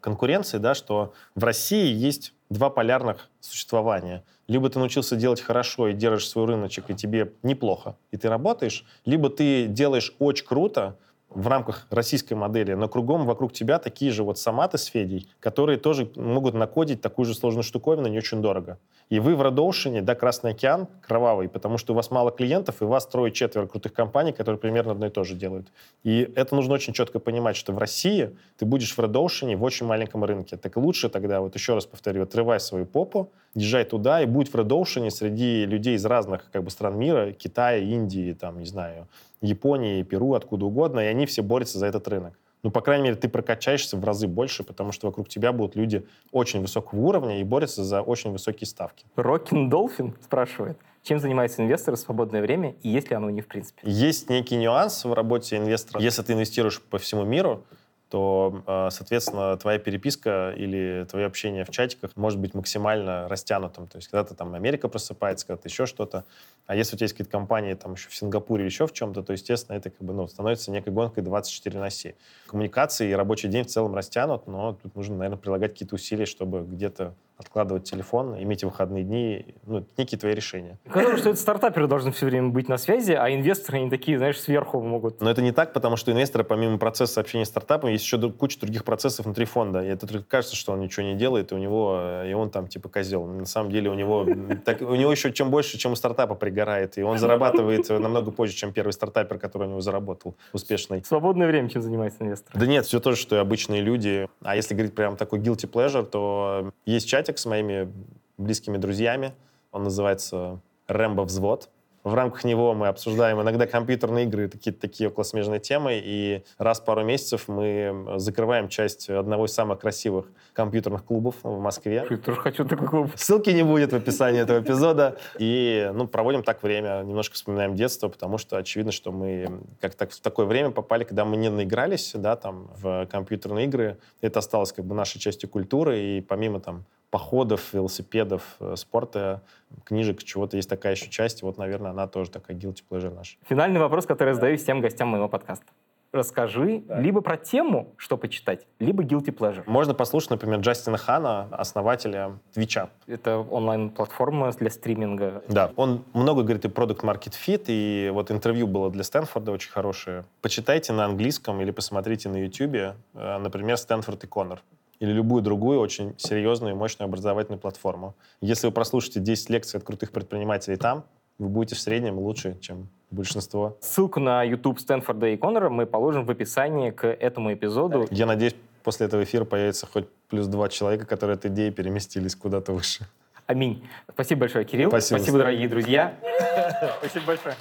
конкуренции, да, что в России есть два полярных существования. Либо ты научился делать хорошо и держишь свой рыночек, и тебе неплохо, и ты работаешь, либо ты делаешь очень круто, в рамках российской модели, но кругом вокруг тебя такие же вот саматы с Федей, которые тоже могут накодить такую же сложную штуковину не очень дорого. И вы в Red да, Красный океан кровавый, потому что у вас мало клиентов, и у вас трое-четверо крутых компаний, которые примерно одно и то же делают. И это нужно очень четко понимать, что в России ты будешь в Red в очень маленьком рынке. Так лучше тогда, вот еще раз повторю, отрывай свою попу, езжай туда и будь в Red среди людей из разных как бы, стран мира, Китая, Индии, там, не знаю, Японии, Перу, откуда угодно, и они все борются за этот рынок. Ну, по крайней мере, ты прокачаешься в разы больше, потому что вокруг тебя будут люди очень высокого уровня и борются за очень высокие ставки. Рокин Долфин спрашивает, чем занимается инвестор в свободное время и есть ли оно не в принципе? Есть некий нюанс в работе инвестора. Если ты инвестируешь по всему миру, то, а, соответственно, твоя переписка или твое общение в чатиках может быть максимально растянутым. То есть когда-то там Америка просыпается, когда-то еще что-то. А если у тебя есть какие-то компании там еще в Сингапуре или еще в чем-то, то, естественно, это как бы, ну, становится некой гонкой 24 на 7. Коммуникации и рабочий день в целом растянут, но тут нужно, наверное, прилагать какие-то усилия, чтобы где-то откладывать телефон, иметь выходные дни, ну, некие твои решения. Казалось, что это стартаперы должны все время быть на связи, а инвесторы, они такие, знаешь, сверху могут. Но это не так, потому что инвесторы, помимо процесса общения с стартапом, есть еще куча других процессов внутри фонда. И это только кажется, что он ничего не делает, и у него, и он там типа козел. На самом деле у него, так, у него еще чем больше, чем у стартапа пригорает, и он зарабатывает намного позже, чем первый стартапер, который у него заработал успешный. Свободное время чем занимается инвестор? Да нет, все то же, что и обычные люди. А если говорить прям такой guilty pleasure, то есть чатик, чатик с моими близкими друзьями. Он называется «Рэмбо взвод». В рамках него мы обсуждаем иногда компьютерные игры, такие, такие околосмежные темы, и раз в пару месяцев мы закрываем часть одного из самых красивых компьютерных клубов в Москве. Я тоже хочу такой клуб. Ссылки не будет в описании этого эпизода. И ну, проводим так время, немножко вспоминаем детство, потому что очевидно, что мы как-то в такое время попали, когда мы не наигрались да, там, в компьютерные игры. Это осталось как бы нашей частью культуры, и помимо там походов, велосипедов, э, спорта, книжек, чего-то есть такая еще часть. Вот, наверное, она тоже такая guilty pleasure наша. Финальный вопрос, который я задаю всем гостям моего подкаста. расскажи либо про тему, что почитать, либо guilty pleasure. Можно послушать, например, Джастина Хана, основателя Твича. Это онлайн-платформа для стриминга. Да, он много говорит и продукт Market Fit, и вот интервью было для Стэнфорда очень хорошее. Почитайте на английском или посмотрите на YouTube, э, например, Стэнфорд и Коннор или любую другую очень серьезную и мощную образовательную платформу. Если вы прослушаете 10 лекций от крутых предпринимателей там, вы будете в среднем лучше, чем большинство. Ссылку на YouTube Стэнфорда и Коннора мы положим в описании к этому эпизоду. Я надеюсь, после этого эфира появится хоть плюс два человека, которые от идеи переместились куда-то выше. Аминь. Спасибо большое, Кирилл. Спасибо. Спасибо, дорогие друзья. Спасибо большое.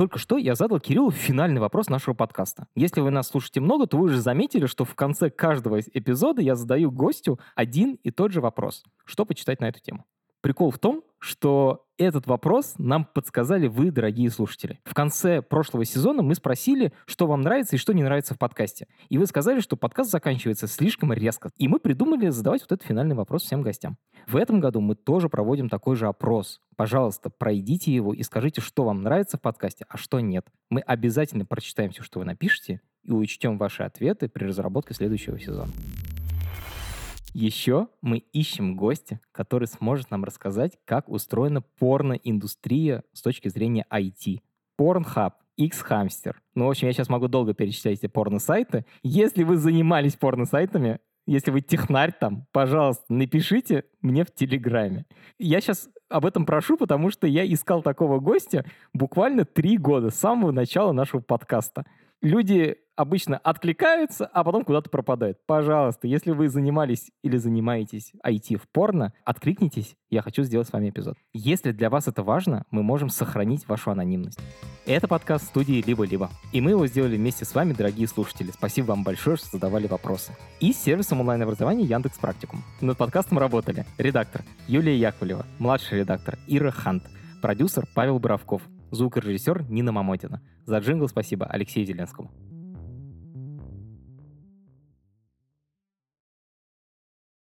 Только что я задал Кириллу финальный вопрос нашего подкаста. Если вы нас слушаете много, то вы уже заметили, что в конце каждого эпизода я задаю гостю один и тот же вопрос. Что почитать на эту тему? Прикол в том, что этот вопрос нам подсказали вы, дорогие слушатели. В конце прошлого сезона мы спросили, что вам нравится и что не нравится в подкасте. И вы сказали, что подкаст заканчивается слишком резко. И мы придумали задавать вот этот финальный вопрос всем гостям. В этом году мы тоже проводим такой же опрос. Пожалуйста, пройдите его и скажите, что вам нравится в подкасте, а что нет. Мы обязательно прочитаем все, что вы напишете, и учтем ваши ответы при разработке следующего сезона. Еще мы ищем гостя, который сможет нам рассказать, как устроена порноиндустрия с точки зрения IT. Pornhub, X-Hamster. Ну, в общем, я сейчас могу долго перечислять эти порно-сайты. Если вы занимались порно-сайтами, если вы технарь там, пожалуйста, напишите мне в Телеграме. Я сейчас об этом прошу, потому что я искал такого гостя буквально три года, с самого начала нашего подкаста. Люди обычно откликаются, а потом куда-то пропадают. Пожалуйста, если вы занимались или занимаетесь IT в порно, откликнитесь, я хочу сделать с вами эпизод. Если для вас это важно, мы можем сохранить вашу анонимность. Это подкаст студии «Либо-либо». И мы его сделали вместе с вами, дорогие слушатели. Спасибо вам большое, что задавали вопросы. И с сервисом онлайн-образования Яндекс Практикум. Над подкастом работали редактор Юлия Яковлева, младший редактор Ира Хант, продюсер Павел Боровков, звукорежиссер Нина Мамотина. За джингл спасибо Алексею Зеленскому.